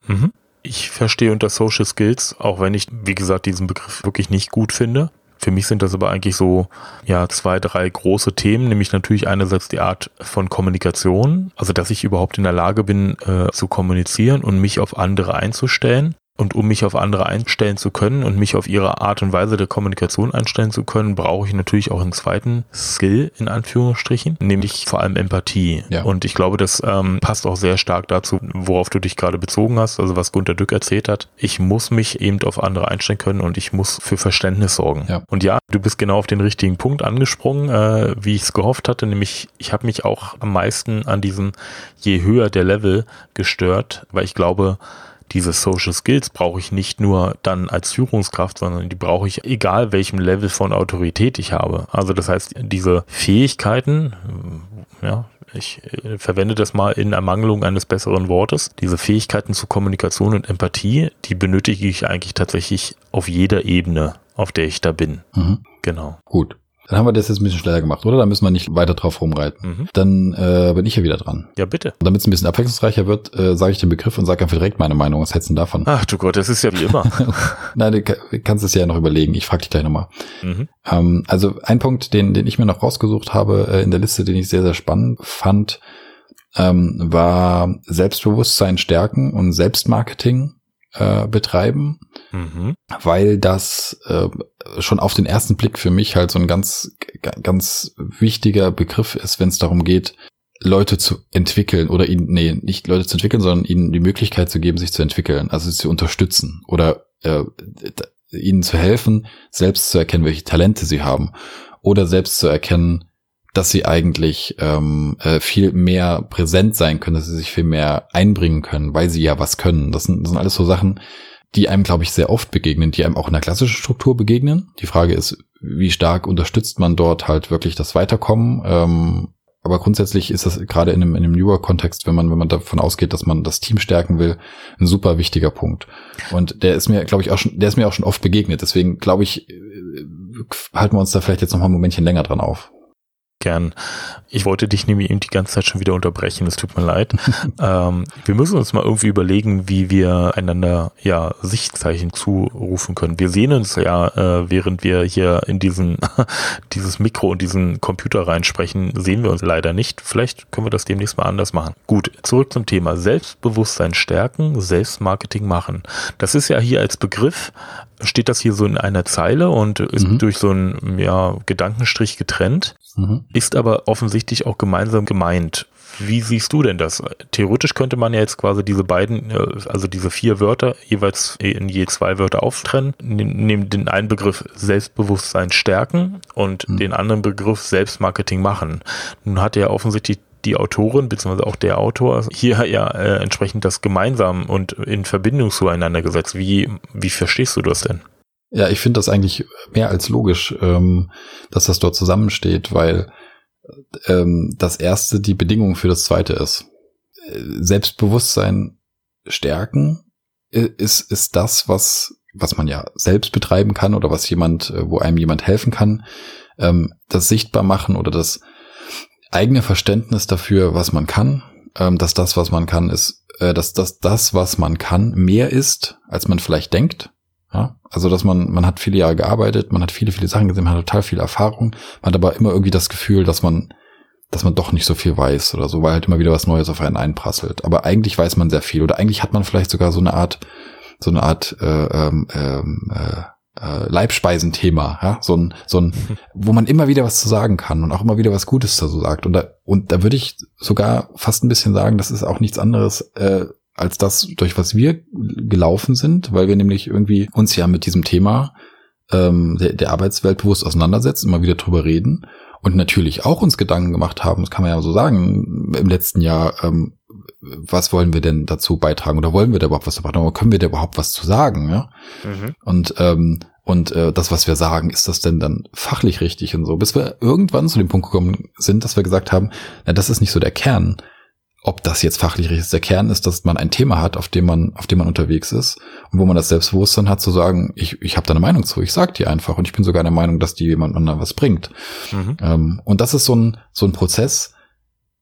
Speaker 2: Mhm. Ich verstehe unter Social Skills, auch wenn ich, wie gesagt, diesen Begriff wirklich nicht gut finde. Für mich sind das aber eigentlich so, ja, zwei, drei große Themen, nämlich natürlich einerseits die Art von Kommunikation, also dass ich überhaupt in der Lage bin, äh, zu kommunizieren und mich auf andere einzustellen. Und um mich auf andere einstellen zu können und mich auf ihre Art und Weise der Kommunikation einstellen zu können, brauche ich natürlich auch einen zweiten Skill in Anführungsstrichen, nämlich vor allem Empathie. Ja. Und ich glaube, das ähm, passt auch sehr stark dazu, worauf du dich gerade bezogen hast, also was Gunter Dück erzählt hat. Ich muss mich eben auf andere einstellen können und ich muss für Verständnis sorgen. Ja. Und ja, du bist genau auf den richtigen Punkt angesprungen, äh, wie ich es gehofft hatte, nämlich ich habe mich auch am meisten an diesem je höher der Level gestört, weil ich glaube, diese Social Skills brauche ich nicht nur dann als Führungskraft, sondern die brauche ich egal welchem Level von Autorität ich habe. Also das heißt, diese Fähigkeiten, ja, ich äh, verwende das mal in Ermangelung eines besseren Wortes. Diese Fähigkeiten zur Kommunikation und Empathie, die benötige ich eigentlich tatsächlich auf jeder Ebene, auf der ich da bin. Mhm. Genau.
Speaker 1: Gut. Dann haben wir das jetzt ein bisschen schneller gemacht, oder? Da müssen wir nicht weiter drauf rumreiten. Mhm. Dann äh, bin ich ja wieder dran.
Speaker 2: Ja, bitte.
Speaker 1: Und damit es ein bisschen abwechslungsreicher wird, äh, sage ich den Begriff und sage einfach direkt meine Meinung. Was hältst du davon?
Speaker 2: Ach du Gott, das ist ja wie immer. *laughs*
Speaker 1: Nein, du kannst es ja noch überlegen. Ich frage dich gleich nochmal. Mhm. Ähm, also ein Punkt, den, den ich mir noch rausgesucht habe äh, in der Liste, den ich sehr, sehr spannend fand, ähm, war Selbstbewusstsein stärken und Selbstmarketing äh, betreiben, mhm. weil das äh, schon auf den ersten Blick für mich halt so ein ganz, ganz wichtiger Begriff ist, wenn es darum geht, Leute zu entwickeln oder ihnen, nee, nicht Leute zu entwickeln, sondern ihnen die Möglichkeit zu geben, sich zu entwickeln, also sie zu unterstützen oder äh, ihnen zu helfen, selbst zu erkennen, welche Talente sie haben oder selbst zu erkennen, dass sie eigentlich ähm, äh, viel mehr präsent sein können, dass sie sich viel mehr einbringen können, weil sie ja was können. Das sind, das sind alles so Sachen, die einem, glaube ich, sehr oft begegnen, die einem auch in der klassischen Struktur begegnen. Die Frage ist, wie stark unterstützt man dort halt wirklich das Weiterkommen? Ähm, aber grundsätzlich ist das gerade in einem, in einem Newer-Kontext, wenn man, wenn man davon ausgeht, dass man das Team stärken will, ein super wichtiger Punkt. Und der ist mir, glaube ich, auch schon, der ist mir auch schon oft begegnet. Deswegen glaube ich, äh, halten wir uns da vielleicht jetzt noch mal ein Momentchen länger dran auf
Speaker 2: gern. Ich wollte dich nämlich eben die ganze Zeit schon wieder unterbrechen, es tut mir leid. *laughs* ähm, wir müssen uns mal irgendwie überlegen, wie wir einander ja Sichtzeichen zurufen können. Wir sehen uns ja, äh, während wir hier in diesen *laughs* dieses Mikro und diesen Computer reinsprechen, sehen wir uns leider nicht. Vielleicht können wir das demnächst mal anders machen. Gut, zurück zum Thema Selbstbewusstsein stärken, Selbstmarketing machen. Das ist ja hier als Begriff steht das hier so in einer Zeile und ist mhm. durch so einen ja, Gedankenstrich getrennt, mhm. ist aber offensichtlich auch gemeinsam gemeint. Wie siehst du denn das? Theoretisch könnte man ja jetzt quasi diese beiden, äh, also diese vier Wörter jeweils in je zwei Wörter auftrennen, nehmen den einen Begriff Selbstbewusstsein stärken und mhm. den anderen Begriff Selbstmarketing machen. Nun hat er offensichtlich die Autorin bzw. auch der Autor hier ja äh, entsprechend das gemeinsam und in Verbindung zueinander gesetzt. Wie, wie verstehst du das denn?
Speaker 1: Ja, ich finde das eigentlich mehr als logisch, ähm, dass das dort zusammensteht, weil ähm, das erste die Bedingung für das zweite ist. Selbstbewusstsein stärken ist, ist das, was, was man ja selbst betreiben kann oder was jemand, äh, wo einem jemand helfen kann. Ähm, das sichtbar machen oder das eigene Verständnis dafür, was man kann, ähm, dass das, was man kann, ist, äh, dass, dass das, was man kann, mehr ist, als man vielleicht denkt. Ja? Also, dass man, man hat viele Jahre gearbeitet, man hat viele, viele Sachen gesehen, man hat total viel Erfahrung, man hat aber immer irgendwie das Gefühl, dass man, dass man doch nicht so viel weiß oder so, weil halt immer wieder was Neues auf einen einprasselt. Aber eigentlich weiß man sehr viel oder eigentlich hat man vielleicht sogar so eine Art so eine Art äh, ähm, ähm, äh, äh, Leibspeisenthema, ja, so ein, so ein, *laughs* wo man immer wieder was zu sagen kann und auch immer wieder was Gutes dazu sagt. Und da, und da würde ich sogar fast ein bisschen sagen, das ist auch nichts anderes äh, als das, durch was wir gelaufen sind, weil wir nämlich irgendwie uns ja mit diesem Thema ähm, der, der Arbeitswelt bewusst auseinandersetzen, immer wieder drüber reden und natürlich auch uns Gedanken gemacht haben, das kann man ja so sagen, im letzten Jahr, ähm, was wollen wir denn dazu beitragen oder wollen wir da überhaupt was beitragen oder können wir da überhaupt was zu sagen, ja? Mhm. Und ähm, und äh, das, was wir sagen, ist das denn dann fachlich richtig und so, bis wir irgendwann zu dem Punkt gekommen sind, dass wir gesagt haben, na, das ist nicht so der Kern ob das jetzt fachlich richtig ist. Der Kern ist, dass man ein Thema hat, auf dem man, auf dem man unterwegs ist und wo man das Selbstbewusstsein hat zu sagen, ich, ich habe da eine Meinung zu, ich sag dir einfach und ich bin sogar der Meinung, dass die jemand anderem was bringt. Mhm. Ähm, und das ist so ein, so ein Prozess,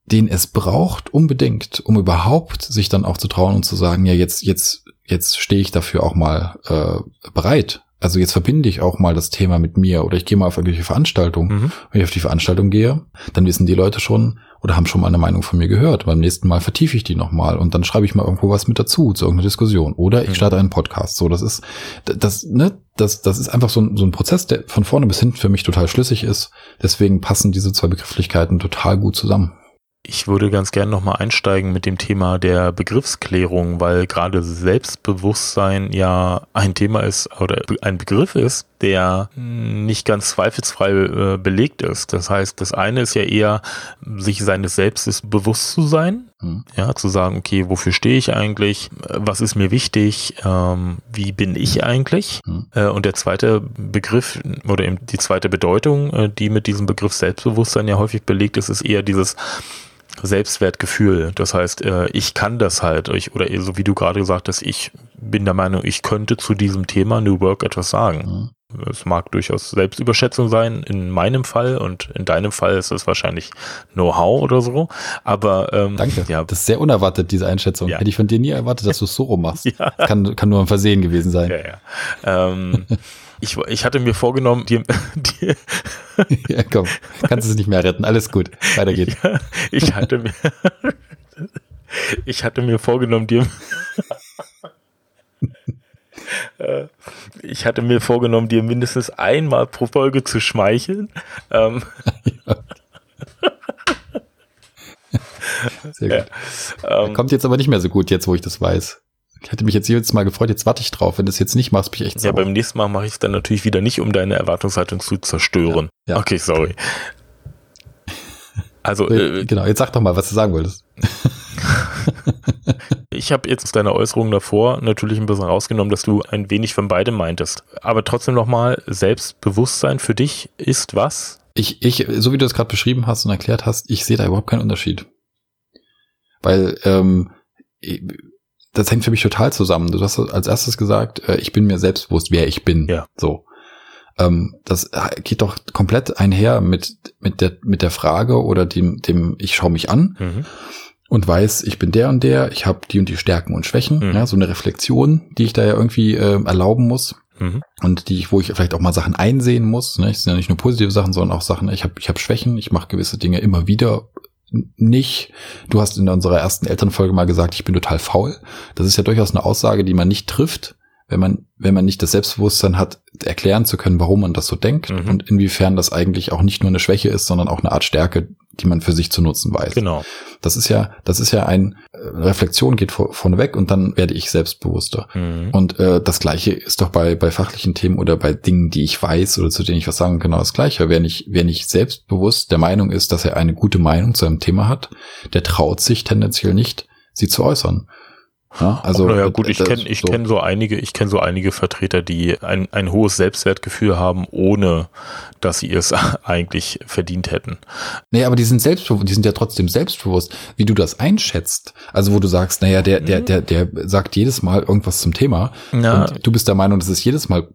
Speaker 1: den es braucht unbedingt, um überhaupt sich dann auch zu trauen und zu sagen, ja, jetzt, jetzt, jetzt stehe ich dafür auch mal äh, bereit. Also jetzt verbinde ich auch mal das Thema mit mir oder ich gehe mal auf irgendwelche Veranstaltungen. Mhm. Wenn ich auf die Veranstaltung gehe, dann wissen die Leute schon, oder haben schon mal eine Meinung von mir gehört. Beim nächsten Mal vertiefe ich die nochmal und dann schreibe ich mal irgendwo was mit dazu zu irgendeiner Diskussion. Oder ich mhm. starte einen Podcast. So, das ist, das, ne, das, das ist einfach so ein, so ein Prozess, der von vorne bis hinten für mich total schlüssig ist. Deswegen passen diese zwei Begrifflichkeiten total gut zusammen.
Speaker 2: Ich würde ganz gerne nochmal einsteigen mit dem Thema der Begriffsklärung, weil gerade Selbstbewusstsein ja ein Thema ist oder ein Begriff ist, der nicht ganz zweifelsfrei äh, belegt ist. Das heißt, das eine ist ja eher, sich seines Selbstes bewusst zu sein, mhm. ja, zu sagen, okay, wofür stehe ich eigentlich, was ist mir wichtig, ähm, wie bin ich eigentlich? Mhm. Äh, und der zweite Begriff oder eben die zweite Bedeutung, äh, die mit diesem Begriff Selbstbewusstsein ja häufig belegt ist, ist eher dieses Selbstwertgefühl. Das heißt, äh, ich kann das halt, ich, oder so wie du gerade gesagt hast, ich bin der Meinung, ich könnte zu diesem Thema New Work etwas sagen. Es mag durchaus Selbstüberschätzung sein, in meinem Fall und in deinem Fall ist es wahrscheinlich Know-how oder so. Aber ähm,
Speaker 1: danke. Ja, das ist sehr unerwartet diese Einschätzung. Ja. Hätte ich von dir nie erwartet, dass du es so rum machst. *laughs* ja. kann, kann nur ein Versehen gewesen sein. Ja, ja.
Speaker 2: Ähm, *laughs* ich, ich hatte mir vorgenommen, dir, *laughs* dir
Speaker 1: ja, komm, kannst du es nicht mehr retten. Alles gut, weiter geht's. Ja,
Speaker 2: ich hatte mir, ich hatte mir vorgenommen, dir, ich hatte mir vorgenommen, dir mindestens einmal pro Folge zu schmeicheln. Ähm, *laughs*
Speaker 1: Sehr gut. Ja, ähm, Kommt jetzt aber nicht mehr so gut, jetzt wo ich das weiß. Ich hätte mich jetzt jedes Mal gefreut, jetzt warte ich drauf. Wenn du es jetzt nicht machst, bin ich echt
Speaker 2: sauer. Ja, beim nächsten Mal mache ich es dann natürlich wieder nicht, um deine Erwartungshaltung zu zerstören. Ja, ja. Okay, sorry.
Speaker 1: Also äh, genau, jetzt sag doch mal, was du sagen wolltest. *laughs*
Speaker 2: ich habe jetzt aus deiner Äußerung davor natürlich ein bisschen rausgenommen, dass du ein wenig von beidem meintest. Aber trotzdem nochmal, Selbstbewusstsein für dich ist was?
Speaker 1: Ich, ich, so wie du es gerade beschrieben hast und erklärt hast, ich sehe da überhaupt keinen Unterschied. Weil ähm, das hängt für mich total zusammen. Du hast als erstes gesagt, äh, ich bin mir selbstbewusst, wer ich bin. Ja. So. Ähm, das geht doch komplett einher mit, mit der, mit der Frage oder dem, dem, ich schaue mich an mhm. Und weiß, ich bin der und der, ich habe die und die Stärken und Schwächen, mhm. ja, so eine Reflexion, die ich da ja irgendwie äh, erlauben muss. Mhm. Und die, wo ich vielleicht auch mal Sachen einsehen muss. Ne? Es sind ja nicht nur positive Sachen, sondern auch Sachen, ich habe ich hab Schwächen, ich mache gewisse Dinge immer wieder nicht. Du hast in unserer ersten Elternfolge mal gesagt, ich bin total faul. Das ist ja durchaus eine Aussage, die man nicht trifft, wenn man, wenn man nicht das Selbstbewusstsein hat, erklären zu können, warum man das so denkt mhm. und inwiefern das eigentlich auch nicht nur eine Schwäche ist, sondern auch eine Art Stärke, die man für sich zu nutzen weiß.
Speaker 2: Genau.
Speaker 1: Das ist ja, das ist ja ein äh, Reflexion geht vor, vorneweg und dann werde ich selbstbewusster. Mhm. Und äh, das Gleiche ist doch bei bei fachlichen Themen oder bei Dingen, die ich weiß oder zu denen ich was sagen genau das Gleiche. Wer nicht, wer nicht selbstbewusst der Meinung ist, dass er eine gute Meinung zu einem Thema hat, der traut sich tendenziell nicht, sie zu äußern.
Speaker 2: Ja, also naja, gut, ich kenne ich so. kenn so einige, ich kenne so einige Vertreter, die ein, ein hohes Selbstwertgefühl haben, ohne dass sie es *laughs* eigentlich verdient hätten.
Speaker 1: Nee, aber die sind selbstbewusst, die sind ja trotzdem selbstbewusst, wie du das einschätzt. Also wo du sagst, naja, der, der, der, der sagt jedes Mal irgendwas zum Thema. Ja. Und du bist der Meinung, das ist jedes Mal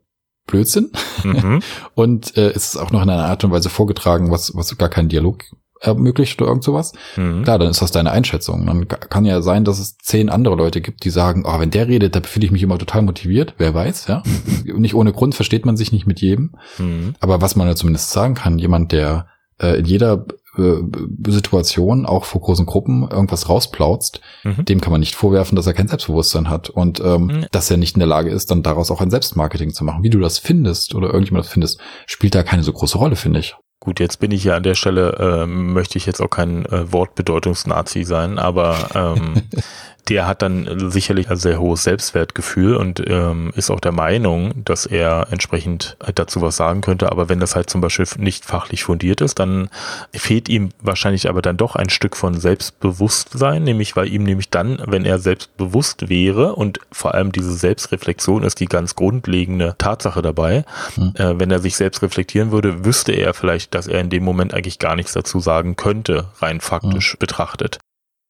Speaker 1: Blödsinn. Mhm. *laughs* und äh, es ist auch noch in einer Art und Weise vorgetragen, was, was gar keinen Dialog ermöglicht oder irgend sowas. Mhm. Klar, dann ist das deine Einschätzung. Dann kann ja sein, dass es zehn andere Leute gibt, die sagen, oh, wenn der redet, da fühle ich mich immer total motiviert. Wer weiß, ja. *laughs* nicht ohne Grund versteht man sich nicht mit jedem. Mhm. Aber was man ja zumindest sagen kann, jemand, der äh, in jeder äh, Situation auch vor großen Gruppen irgendwas rausplautzt, mhm. dem kann man nicht vorwerfen, dass er kein Selbstbewusstsein hat und ähm, mhm. dass er nicht in der Lage ist, dann daraus auch ein Selbstmarketing zu machen. Wie du das findest oder irgendjemand das findest, spielt da keine so große Rolle, finde ich.
Speaker 2: Gut, jetzt bin ich ja an der Stelle, äh, möchte ich jetzt auch kein äh, Wortbedeutungsnazi sein, aber ähm, *laughs* der hat dann sicherlich ein sehr hohes Selbstwertgefühl und ähm, ist auch der Meinung, dass er entsprechend dazu was sagen könnte. Aber wenn das halt zum Beispiel nicht fachlich fundiert ist, dann fehlt ihm wahrscheinlich aber dann doch ein Stück von Selbstbewusstsein, nämlich weil ihm nämlich dann, wenn er selbstbewusst wäre und vor allem diese Selbstreflexion ist die ganz grundlegende Tatsache dabei, mhm. äh, wenn er sich selbst reflektieren würde, wüsste er vielleicht, dass er in dem Moment eigentlich gar nichts dazu sagen könnte, rein faktisch mhm. betrachtet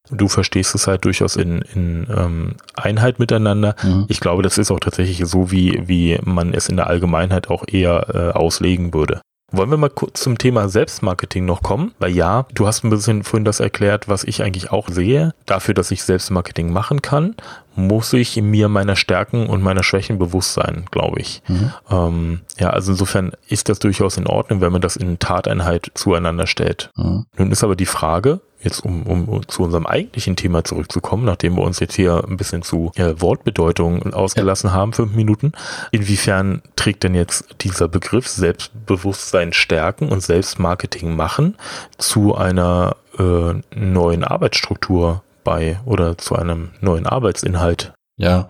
Speaker 2: du verstehst es halt durchaus in, in ähm, Einheit miteinander. Mhm. Ich glaube, das ist auch tatsächlich so, wie, wie man es in der Allgemeinheit auch eher äh, auslegen würde. Wollen wir mal kurz zum Thema Selbstmarketing noch kommen? Weil ja, du hast ein bisschen vorhin das erklärt, was ich eigentlich auch sehe. Dafür, dass ich Selbstmarketing machen kann, muss ich mir meiner Stärken und meiner Schwächen bewusst sein, glaube ich. Mhm. Ähm, ja, also insofern ist das durchaus in Ordnung, wenn man das in Tateinheit zueinander stellt. Mhm. Nun ist aber die Frage, jetzt um, um zu unserem eigentlichen Thema zurückzukommen, nachdem wir uns jetzt hier ein bisschen zu äh, Wortbedeutung ausgelassen ja. haben, fünf Minuten, inwiefern trägt denn jetzt dieser Begriff Selbstbewusstsein stärken und Selbstmarketing machen zu einer äh, neuen Arbeitsstruktur bei oder zu einem neuen Arbeitsinhalt?
Speaker 1: Ja,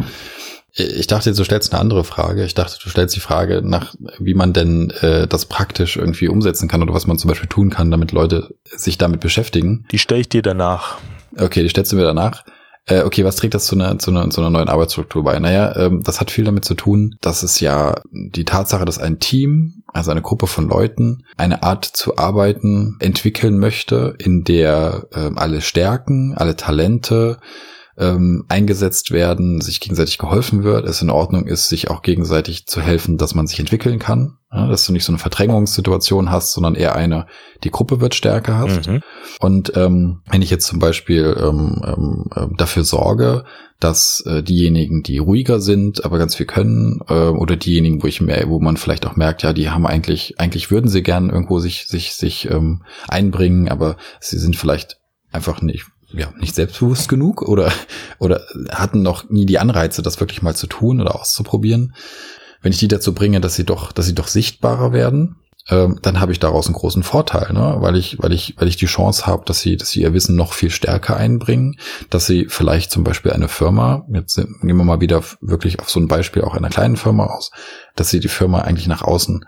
Speaker 1: ich dachte, du stellst eine andere Frage. Ich dachte, du stellst die Frage nach, wie man denn äh, das praktisch irgendwie umsetzen kann oder was man zum Beispiel tun kann, damit Leute sich damit beschäftigen.
Speaker 2: Die stelle ich dir danach.
Speaker 1: Okay, die stellst du mir danach. Äh, okay, was trägt das zu einer, zu, einer, zu einer neuen Arbeitsstruktur bei? Naja, ähm, das hat viel damit zu tun, dass es ja die Tatsache, dass ein Team, also eine Gruppe von Leuten, eine Art zu arbeiten entwickeln möchte, in der äh, alle Stärken, alle Talente, ähm, eingesetzt werden, sich gegenseitig geholfen wird, es in Ordnung ist, sich auch gegenseitig zu helfen, dass man sich entwickeln kann, ja, dass du nicht so eine Verdrängungssituation hast, sondern eher eine, die Gruppe wird stärker hast. Mhm. Und ähm, wenn ich jetzt zum Beispiel ähm, ähm, ähm, dafür sorge, dass äh, diejenigen, die ruhiger sind, aber ganz viel können, äh, oder diejenigen, wo ich mehr, wo man vielleicht auch merkt, ja, die haben eigentlich, eigentlich würden sie gern irgendwo sich, sich, sich ähm, einbringen, aber sie sind vielleicht einfach nicht ja, nicht selbstbewusst genug oder, oder hatten noch nie die Anreize, das wirklich mal zu tun oder auszuprobieren. Wenn ich die dazu bringe, dass sie doch, dass sie doch sichtbarer werden, ähm, dann habe ich daraus einen großen Vorteil, ne? weil ich, weil ich, weil ich die Chance habe, dass sie, dass sie ihr Wissen noch viel stärker einbringen, dass sie vielleicht zum Beispiel eine Firma, jetzt gehen wir mal wieder wirklich auf so ein Beispiel auch einer kleinen Firma aus, dass sie die Firma eigentlich nach außen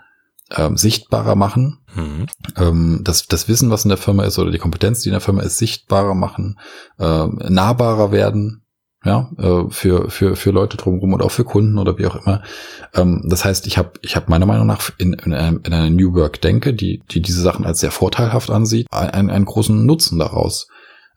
Speaker 1: ähm, sichtbarer machen, mhm. ähm, das, das Wissen, was in der Firma ist oder die Kompetenz, die in der Firma ist, sichtbarer machen, äh, nahbarer werden, ja, äh, für, für, für Leute drumherum oder auch für Kunden oder wie auch immer. Ähm, das heißt, ich habe ich hab meiner Meinung nach in, in, einem, in einer New Work denke, die, die diese Sachen als sehr vorteilhaft ansieht, einen, einen großen Nutzen daraus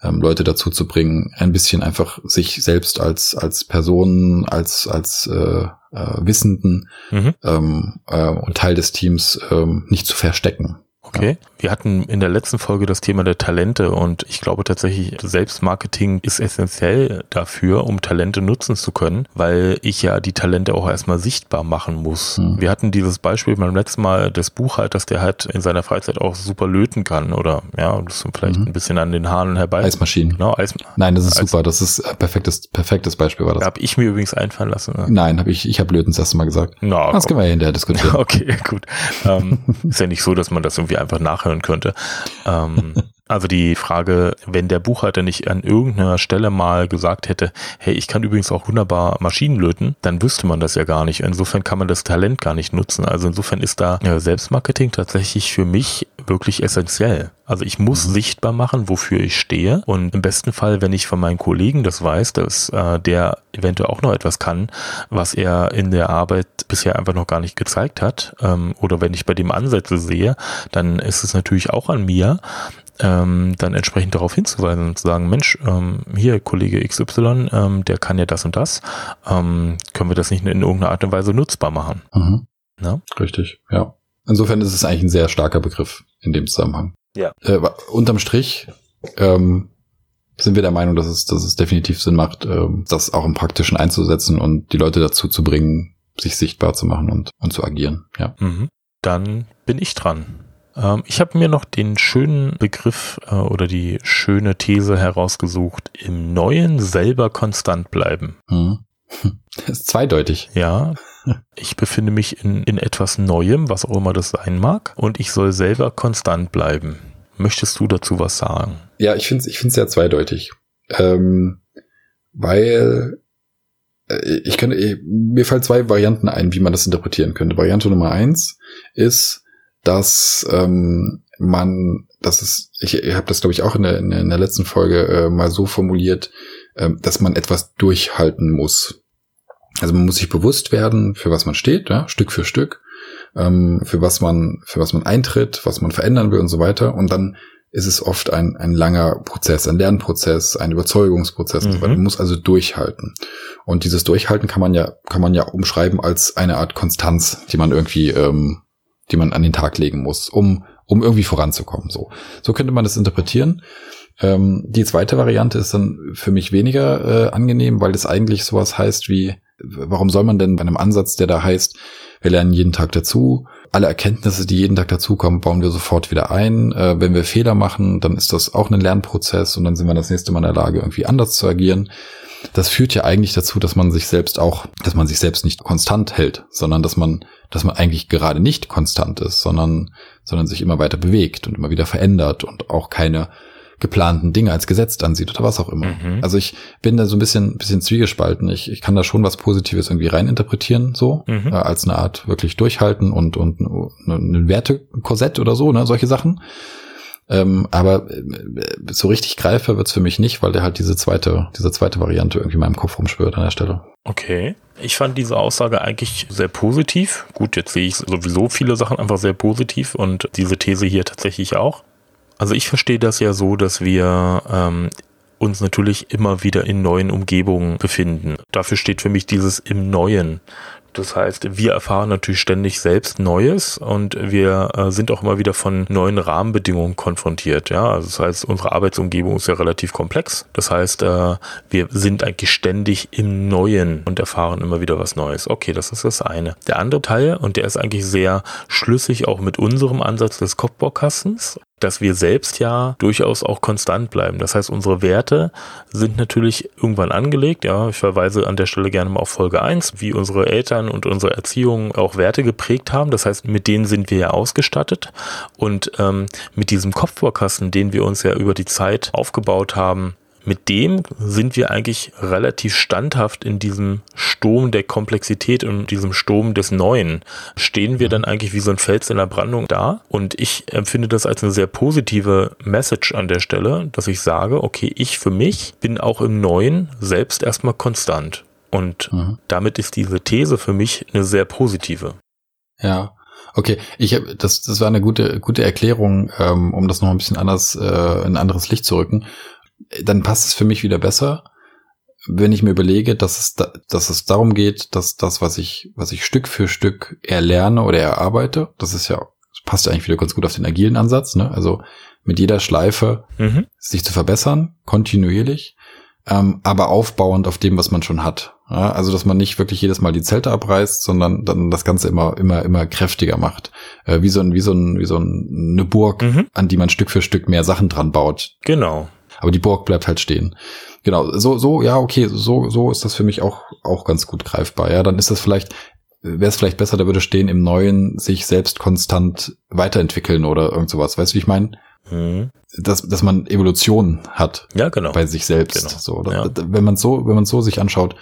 Speaker 1: ähm, Leute dazu zu bringen, ein bisschen einfach sich selbst als als Person, als als äh, äh, Wissenden mhm. ähm, äh, und Teil des Teams ähm, nicht zu verstecken.
Speaker 2: Okay. Wir hatten in der letzten Folge das Thema der Talente und ich glaube tatsächlich, Selbstmarketing ist essentiell dafür, um Talente nutzen zu können, weil ich ja die Talente auch erstmal sichtbar machen muss. Mhm. Wir hatten dieses Beispiel beim letzten Mal des Buchhalters, der halt in seiner Freizeit auch super löten kann oder ja, das ist vielleicht mhm. ein bisschen an den Haaren herbei.
Speaker 1: Eismaschinen. Genau, Eis Nein, das ist Eis super. Das ist perfektes, perfektes Beispiel war das.
Speaker 2: Habe ich mir übrigens einfallen lassen.
Speaker 1: Ne? Nein, habe ich, ich habe löten das erste Mal gesagt.
Speaker 2: No,
Speaker 1: das können wir ja hinterher diskutieren. *laughs*
Speaker 2: okay, gut. ähm, ist ja nicht so, dass man das irgendwie einfach nachhören könnte. Ähm, *laughs* also die Frage, wenn der Buchhalter nicht an irgendeiner Stelle mal gesagt hätte, hey, ich kann übrigens auch wunderbar Maschinen löten, dann wüsste man das ja gar nicht. Insofern kann man das Talent gar nicht nutzen. Also insofern ist da Selbstmarketing tatsächlich für mich wirklich essentiell. Also ich muss mhm. sichtbar machen, wofür ich stehe. Und im besten Fall, wenn ich von meinen Kollegen das weiß, dass äh, der eventuell auch noch etwas kann, was er in der Arbeit bisher einfach noch gar nicht gezeigt hat, ähm, oder wenn ich bei dem Ansätze sehe, dann ist es natürlich auch an mir, ähm, dann entsprechend darauf hinzuweisen und zu sagen, Mensch, ähm, hier Kollege XY, ähm, der kann ja das und das, ähm, können wir das nicht in irgendeiner Art und Weise nutzbar machen?
Speaker 1: Mhm. Ja? Richtig, ja. Insofern ist es eigentlich ein sehr starker Begriff in dem Zusammenhang.
Speaker 2: Ja.
Speaker 1: Äh, unterm Strich ähm, sind wir der Meinung, dass es, dass es definitiv Sinn macht, ähm, das auch im Praktischen einzusetzen und die Leute dazu zu bringen, sich sichtbar zu machen und, und zu agieren. Ja.
Speaker 2: Mhm. Dann bin ich dran. Ähm, ich habe mir noch den schönen Begriff äh, oder die schöne These herausgesucht, im Neuen selber konstant bleiben.
Speaker 1: Hm. *laughs* Das ist zweideutig.
Speaker 2: Ja, *laughs* ich befinde mich in, in etwas Neuem, was auch immer das sein mag, und ich soll selber konstant bleiben. Möchtest du dazu was sagen?
Speaker 1: Ja, ich finde es ich find's sehr zweideutig. Ähm, weil äh, ich könnte, äh, mir fallen zwei Varianten ein, wie man das interpretieren könnte. Variante Nummer eins ist, dass ähm, man, das ist, ich, ich habe das glaube ich auch in der, in der letzten Folge äh, mal so formuliert, äh, dass man etwas durchhalten muss. Also man muss sich bewusst werden, für was man steht, ja, Stück für Stück, ähm, für was man, für was man eintritt, was man verändern will und so weiter. Und dann ist es oft ein, ein langer Prozess, ein Lernprozess, ein Überzeugungsprozess mhm. und so weiter. Mhm. Man muss also durchhalten. Und dieses Durchhalten kann man ja, kann man ja umschreiben als eine Art Konstanz, die man irgendwie, ähm, die man an den Tag legen muss, um, um irgendwie voranzukommen. So, so könnte man das interpretieren. Ähm, die zweite Variante ist dann für mich weniger äh, angenehm, weil das eigentlich sowas heißt wie, warum soll man denn bei einem Ansatz, der da heißt, wir lernen jeden Tag dazu, alle Erkenntnisse, die jeden Tag dazukommen, bauen wir sofort wieder ein. Äh, wenn wir Fehler machen, dann ist das auch ein Lernprozess und dann sind wir das nächste Mal in der Lage, irgendwie anders zu agieren. Das führt ja eigentlich dazu, dass man sich selbst auch, dass man sich selbst nicht konstant hält, sondern dass man, dass man eigentlich gerade nicht konstant ist, sondern, sondern sich immer weiter bewegt und immer wieder verändert und auch keine geplanten Dinge als gesetzt ansieht oder was auch immer. Mhm. Also ich bin da so ein bisschen, bisschen zwiegespalten. Ich, ich kann da schon was Positives irgendwie reininterpretieren, so, mhm. äh, als eine Art wirklich durchhalten und, und ein Wertekorsett oder so, ne, solche Sachen. Ähm, aber äh, so richtig greifer wird's für mich nicht, weil der halt diese zweite, diese zweite Variante irgendwie in meinem Kopf rumschwört an der Stelle.
Speaker 2: Okay. Ich fand diese Aussage eigentlich sehr positiv. Gut, jetzt sehe ich sowieso viele Sachen einfach sehr positiv und diese These hier tatsächlich auch. Also ich verstehe das ja so, dass wir ähm, uns natürlich immer wieder in neuen Umgebungen befinden. Dafür steht für mich dieses im Neuen. Das heißt, wir erfahren natürlich ständig selbst Neues und wir äh, sind auch immer wieder von neuen Rahmenbedingungen konfrontiert. Ja, also das heißt, unsere Arbeitsumgebung ist ja relativ komplex. Das heißt, äh, wir sind eigentlich ständig im Neuen und erfahren immer wieder was Neues. Okay, das ist das eine. Der andere Teil, und der ist eigentlich sehr schlüssig auch mit unserem Ansatz des Kopfbaukastens, dass wir selbst ja durchaus auch konstant bleiben. Das heißt, unsere Werte sind natürlich irgendwann angelegt. Ja, ich verweise an der Stelle gerne mal auf Folge 1, wie unsere Eltern und unsere Erziehung auch Werte geprägt haben. Das heißt, mit denen sind wir ja ausgestattet. Und ähm, mit diesem Kopfvorkasten, den wir uns ja über die Zeit aufgebaut haben, mit dem sind wir eigentlich relativ standhaft in diesem Sturm der Komplexität und diesem Sturm des Neuen. Stehen wir dann eigentlich wie so ein Fels in der Brandung da? Und ich empfinde das als eine sehr positive Message an der Stelle, dass ich sage, okay, ich für mich bin auch im Neuen selbst erstmal konstant. Und mhm. damit ist diese These für mich eine sehr positive.
Speaker 1: Ja, Okay, ich hab, das das war eine gute gute Erklärung, ähm, um das noch ein bisschen anders äh, in ein anderes Licht zu rücken dann passt es für mich wieder besser, wenn ich mir überlege, dass es, da, dass es darum geht, dass das, was ich, was ich Stück für Stück erlerne oder erarbeite, das ist ja, das passt ja eigentlich wieder ganz gut auf den agilen Ansatz, ne? Also mit jeder Schleife mhm. sich zu verbessern, kontinuierlich, ähm, aber aufbauend auf dem, was man schon hat. Ja? Also dass man nicht wirklich jedes Mal die Zelte abreißt, sondern dann das Ganze immer, immer, immer kräftiger macht. Äh, wie so ein, wie so ein, wie so ein, eine Burg, mhm. an die man Stück für Stück mehr Sachen dran baut.
Speaker 2: Genau.
Speaker 1: Aber die Burg bleibt halt stehen. Genau, so, so, ja, okay, so, so ist das für mich auch, auch ganz gut greifbar. Ja, dann ist das vielleicht, wäre es vielleicht besser, da würde stehen, im Neuen sich selbst konstant weiterentwickeln oder irgend sowas. Weißt du, wie ich meine? Mhm. Dass, dass man Evolution hat.
Speaker 2: Ja, genau.
Speaker 1: Bei sich selbst. Genau. So, oder? Ja. Wenn man so, wenn man so sich anschaut,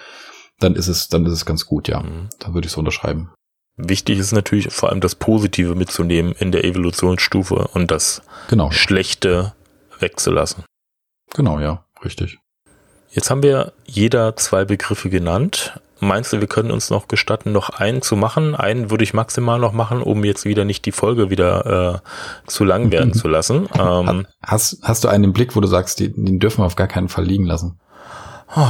Speaker 1: dann ist es, dann ist es ganz gut, ja. Mhm. Da würde ich so unterschreiben.
Speaker 2: Wichtig ist natürlich vor allem das Positive mitzunehmen in der Evolutionsstufe und das genau. Schlechte wegzulassen.
Speaker 1: Genau, ja, richtig.
Speaker 2: Jetzt haben wir jeder zwei Begriffe genannt. Meinst du, wir können uns noch gestatten, noch einen zu machen? Einen würde ich maximal noch machen, um jetzt wieder nicht die Folge wieder äh, zu lang werden *laughs* zu lassen. Ähm,
Speaker 1: hast, hast du einen im Blick, wo du sagst, den, den dürfen wir auf gar keinen Fall liegen lassen? Oh.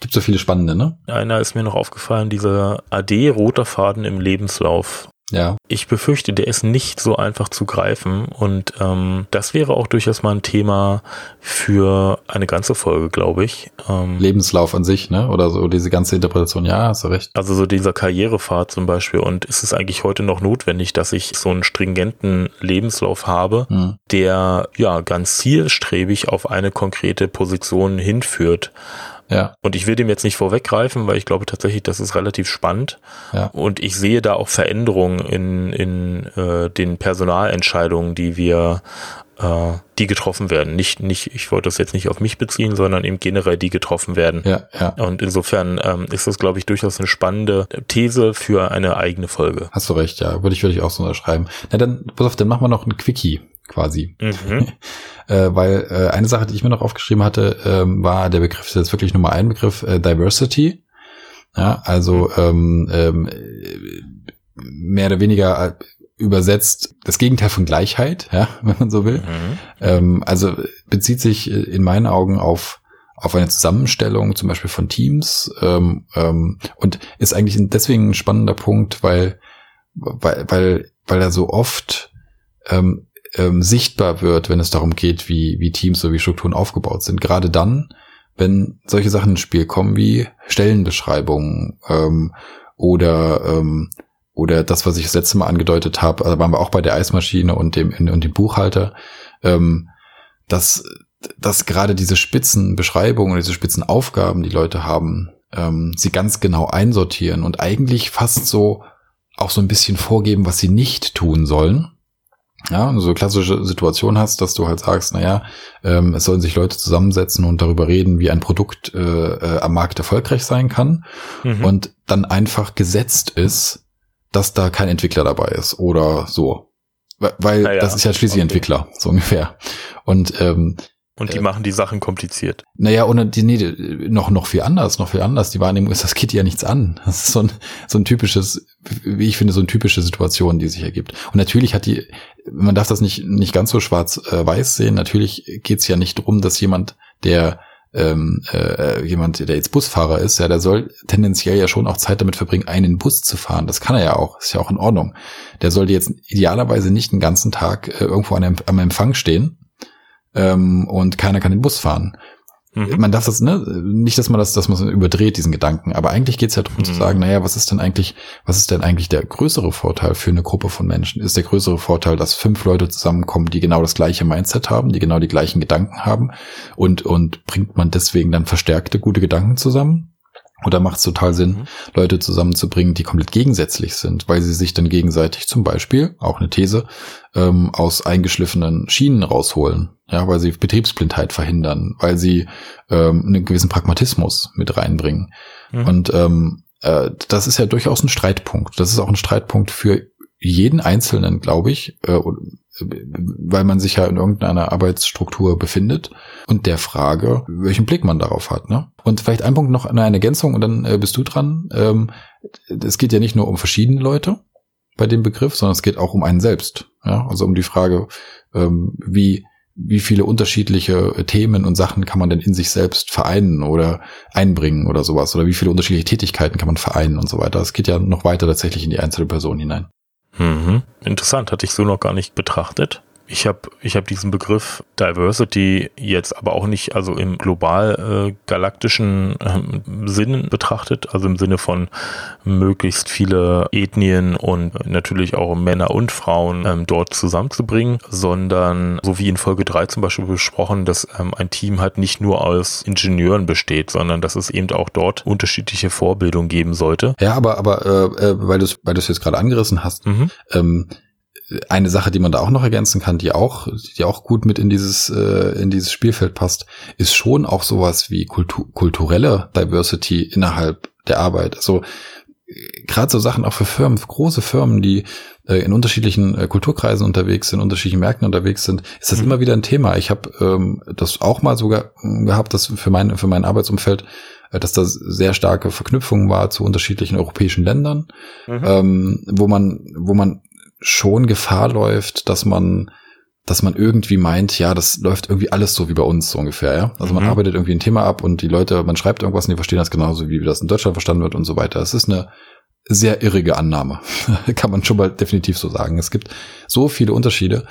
Speaker 1: Gibt so viele spannende, ne?
Speaker 2: Einer ist mir noch aufgefallen, dieser AD roter Faden im Lebenslauf
Speaker 1: Ja.
Speaker 2: Ich befürchte, der ist nicht so einfach zu greifen und ähm, das wäre auch durchaus mal ein Thema für eine ganze Folge, glaube ich.
Speaker 1: Ähm, Lebenslauf an sich, ne? Oder so diese ganze Interpretation, ja, hast du recht.
Speaker 2: Also so dieser Karrierepfad zum Beispiel und ist es eigentlich heute noch notwendig, dass ich so einen stringenten Lebenslauf habe, hm. der ja ganz zielstrebig auf eine konkrete Position hinführt.
Speaker 1: Ja.
Speaker 2: Und ich will dem jetzt nicht vorweggreifen, weil ich glaube tatsächlich, das ist relativ spannend.
Speaker 1: Ja.
Speaker 2: Und ich sehe da auch Veränderungen in, in äh, den Personalentscheidungen, die wir äh, die getroffen werden. Nicht, nicht, ich wollte das jetzt nicht auf mich beziehen, sondern eben generell die getroffen werden.
Speaker 1: Ja, ja.
Speaker 2: Und insofern ähm, ist das, glaube ich, durchaus eine spannende These für eine eigene Folge.
Speaker 1: Hast du recht, ja. Würde ich, würde ich auch so unterschreiben. Na dann, pass auf, dann machen wir noch ein Quickie quasi. Mhm. *laughs* äh, weil äh, eine Sache, die ich mir noch aufgeschrieben hatte, ähm, war der Begriff, das ist jetzt wirklich Nummer ein Begriff, äh, Diversity. Ja, also ähm, ähm, mehr oder weniger äh, übersetzt das Gegenteil von Gleichheit, ja, *laughs* wenn man so will. Mhm. Ähm, also bezieht sich in meinen Augen auf auf eine Zusammenstellung zum Beispiel von Teams ähm, ähm, und ist eigentlich deswegen ein spannender Punkt, weil weil weil weil er so oft ähm, ähm, sichtbar wird, wenn es darum geht, wie, wie Teams sowie Strukturen aufgebaut sind. Gerade dann, wenn solche Sachen ins Spiel kommen wie Stellenbeschreibungen ähm, oder ähm, oder das, was ich das letzte Mal angedeutet habe, also waren wir auch bei der Eismaschine und dem und dem Buchhalter, ähm, dass dass gerade diese Spitzenbeschreibungen diese Spitzenaufgaben, die Leute haben, ähm, sie ganz genau einsortieren und eigentlich fast so auch so ein bisschen vorgeben, was sie nicht tun sollen ja, so klassische Situation hast, dass du halt sagst, naja, ähm, es sollen sich Leute zusammensetzen und darüber reden, wie ein Produkt äh, äh, am Markt erfolgreich sein kann mhm. und dann einfach gesetzt ist, dass da kein Entwickler dabei ist oder so. Weil ja, das ist ja schließlich okay. Entwickler, so ungefähr. Und ähm,
Speaker 2: und die äh, machen die Sachen kompliziert.
Speaker 1: Naja, und die, nee, noch, noch viel anders, noch viel anders. Die Wahrnehmung ist, das geht ja nichts an. Das ist so ein, so ein typisches, wie ich finde, so eine typische Situation, die sich ergibt. Und natürlich hat die, man darf das nicht, nicht ganz so schwarz-weiß sehen. Natürlich geht es ja nicht darum, dass jemand, der ähm, äh, jemand, der jetzt Busfahrer ist, ja, der soll tendenziell ja schon auch Zeit damit verbringen, einen Bus zu fahren. Das kann er ja auch, ist ja auch in Ordnung. Der sollte jetzt idealerweise nicht den ganzen Tag äh, irgendwo an am Empfang stehen ähm, und keiner kann den Bus fahren. Mhm. Man darf das, ne, nicht, dass man das, dass man überdreht, diesen Gedanken, aber eigentlich geht es ja darum mhm. zu sagen, naja, was ist denn eigentlich, was ist denn eigentlich der größere Vorteil für eine Gruppe von Menschen? Ist der größere Vorteil, dass fünf Leute zusammenkommen, die genau das gleiche Mindset haben, die genau die gleichen Gedanken haben und, und bringt man deswegen dann verstärkte gute Gedanken zusammen? Oder macht es total Sinn, mhm. Leute zusammenzubringen, die komplett gegensätzlich sind, weil sie sich dann gegenseitig zum Beispiel, auch eine These, ähm, aus eingeschliffenen Schienen rausholen. Ja, weil sie Betriebsblindheit verhindern, weil sie ähm, einen gewissen Pragmatismus mit reinbringen. Mhm. Und ähm, äh, das ist ja durchaus ein Streitpunkt. Das ist auch ein Streitpunkt für jeden Einzelnen, glaube ich, äh, weil man sich ja in irgendeiner Arbeitsstruktur befindet und der Frage, welchen Blick man darauf hat. Ne? Und vielleicht ein Punkt noch eine Ergänzung und dann äh, bist du dran. Ähm, es geht ja nicht nur um verschiedene Leute bei dem Begriff, sondern es geht auch um einen selbst. Ja? Also um die Frage, ähm, wie wie viele unterschiedliche Themen und Sachen kann man denn in sich selbst vereinen oder einbringen oder sowas oder wie viele unterschiedliche Tätigkeiten kann man vereinen und so weiter. Es geht ja noch weiter tatsächlich in die einzelne Person hinein.
Speaker 2: Mhm. Interessant, hatte ich so noch gar nicht betrachtet. Ich habe ich hab diesen Begriff Diversity jetzt aber auch nicht also im global äh, galaktischen äh, Sinn betrachtet, also im Sinne von möglichst viele Ethnien und natürlich auch Männer und Frauen ähm, dort zusammenzubringen, sondern so wie in Folge 3 zum Beispiel besprochen, dass ähm, ein Team halt nicht nur aus Ingenieuren besteht, sondern dass es eben auch dort unterschiedliche Vorbildung geben sollte.
Speaker 1: Ja, aber aber äh, äh weil du es weil du jetzt gerade angerissen hast, mhm. ähm, eine Sache, die man da auch noch ergänzen kann, die auch, die auch gut mit in dieses, äh, in dieses Spielfeld passt, ist schon auch sowas wie Kultur, kulturelle Diversity innerhalb der Arbeit. Also gerade so Sachen auch für Firmen, für große Firmen, die äh, in unterschiedlichen äh, Kulturkreisen unterwegs sind, in unterschiedlichen Märkten unterwegs sind, ist das mhm. immer wieder ein Thema. Ich habe ähm, das auch mal sogar gehabt, dass für mein, für mein Arbeitsumfeld äh, dass da sehr starke Verknüpfungen war zu unterschiedlichen europäischen Ländern, mhm. ähm, wo man, wo man schon Gefahr läuft, dass man dass man irgendwie meint, ja, das läuft irgendwie alles so wie bei uns so ungefähr, ja. Also man mhm. arbeitet irgendwie ein Thema ab und die Leute, man schreibt irgendwas und die verstehen das genauso, wie das in Deutschland verstanden wird und so weiter. Es ist eine, sehr irrige Annahme. *laughs* Kann man schon mal definitiv so sagen. Es gibt so viele Unterschiede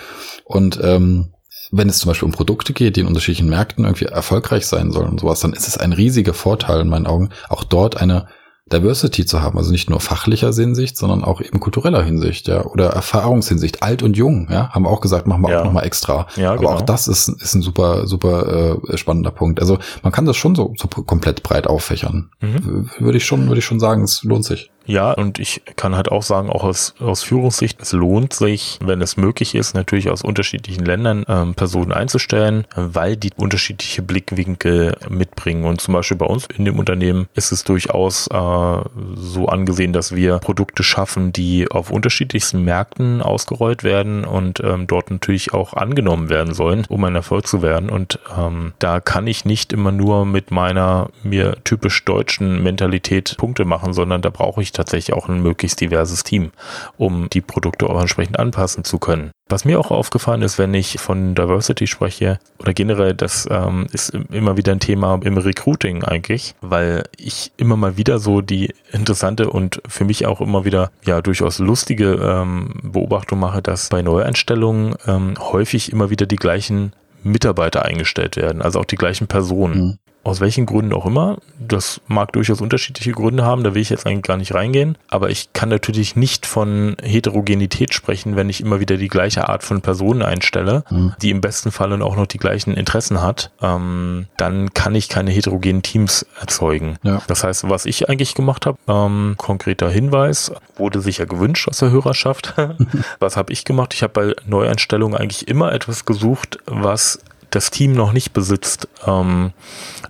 Speaker 1: und ähm, wenn es zum Beispiel um Produkte geht, die in unterschiedlichen Märkten irgendwie erfolgreich sein sollen und sowas, dann ist es ein riesiger Vorteil in meinen Augen, auch dort eine Diversity zu haben, also nicht nur fachlicher Hinsicht, sondern auch eben kultureller Hinsicht, ja, oder Erfahrungshinsicht, alt und jung, ja, haben wir auch gesagt, machen wir ja. auch nochmal extra. Ja, Aber genau. auch das ist, ist ein super, super äh, spannender Punkt. Also man kann das schon so, so komplett breit auffächern. Mhm. Würde ich schon, würde ich schon sagen, es lohnt sich.
Speaker 2: Ja, und ich kann halt auch sagen, auch aus, aus Führungssicht, es lohnt sich, wenn es möglich ist, natürlich aus unterschiedlichen Ländern ähm, Personen einzustellen, weil die unterschiedliche Blickwinkel mitbringen. Und zum Beispiel bei uns in dem Unternehmen ist es durchaus äh, so angesehen, dass wir Produkte schaffen, die auf unterschiedlichsten Märkten ausgerollt werden und ähm, dort natürlich auch angenommen werden sollen, um ein Erfolg zu werden. Und ähm, da kann ich nicht immer nur mit meiner mir typisch deutschen Mentalität Punkte machen, sondern da brauche ich tatsächlich auch ein möglichst diverses Team, um die Produkte auch entsprechend anpassen zu können. Was mir auch aufgefallen ist, wenn ich von Diversity spreche oder generell, das ähm, ist immer wieder ein Thema im Recruiting eigentlich, weil ich immer mal wieder so die interessante und für mich auch immer wieder ja durchaus lustige ähm, Beobachtung mache, dass bei Neueinstellungen ähm, häufig immer wieder die gleichen Mitarbeiter eingestellt werden, also auch die gleichen Personen. Mhm aus welchen Gründen auch immer. Das mag durchaus unterschiedliche Gründe haben, da will ich jetzt eigentlich gar nicht reingehen. Aber ich kann natürlich nicht von Heterogenität sprechen, wenn ich immer wieder die gleiche Art von Personen einstelle, mhm. die im besten Fall auch noch die gleichen Interessen hat. Ähm, dann kann ich keine heterogenen Teams erzeugen. Ja. Das heißt, was ich eigentlich gemacht habe, ähm, konkreter Hinweis, wurde sicher gewünscht aus der Hörerschaft. *laughs* was habe ich gemacht? Ich habe bei Neueinstellungen eigentlich immer etwas gesucht, was das Team noch nicht besitzt. Ähm,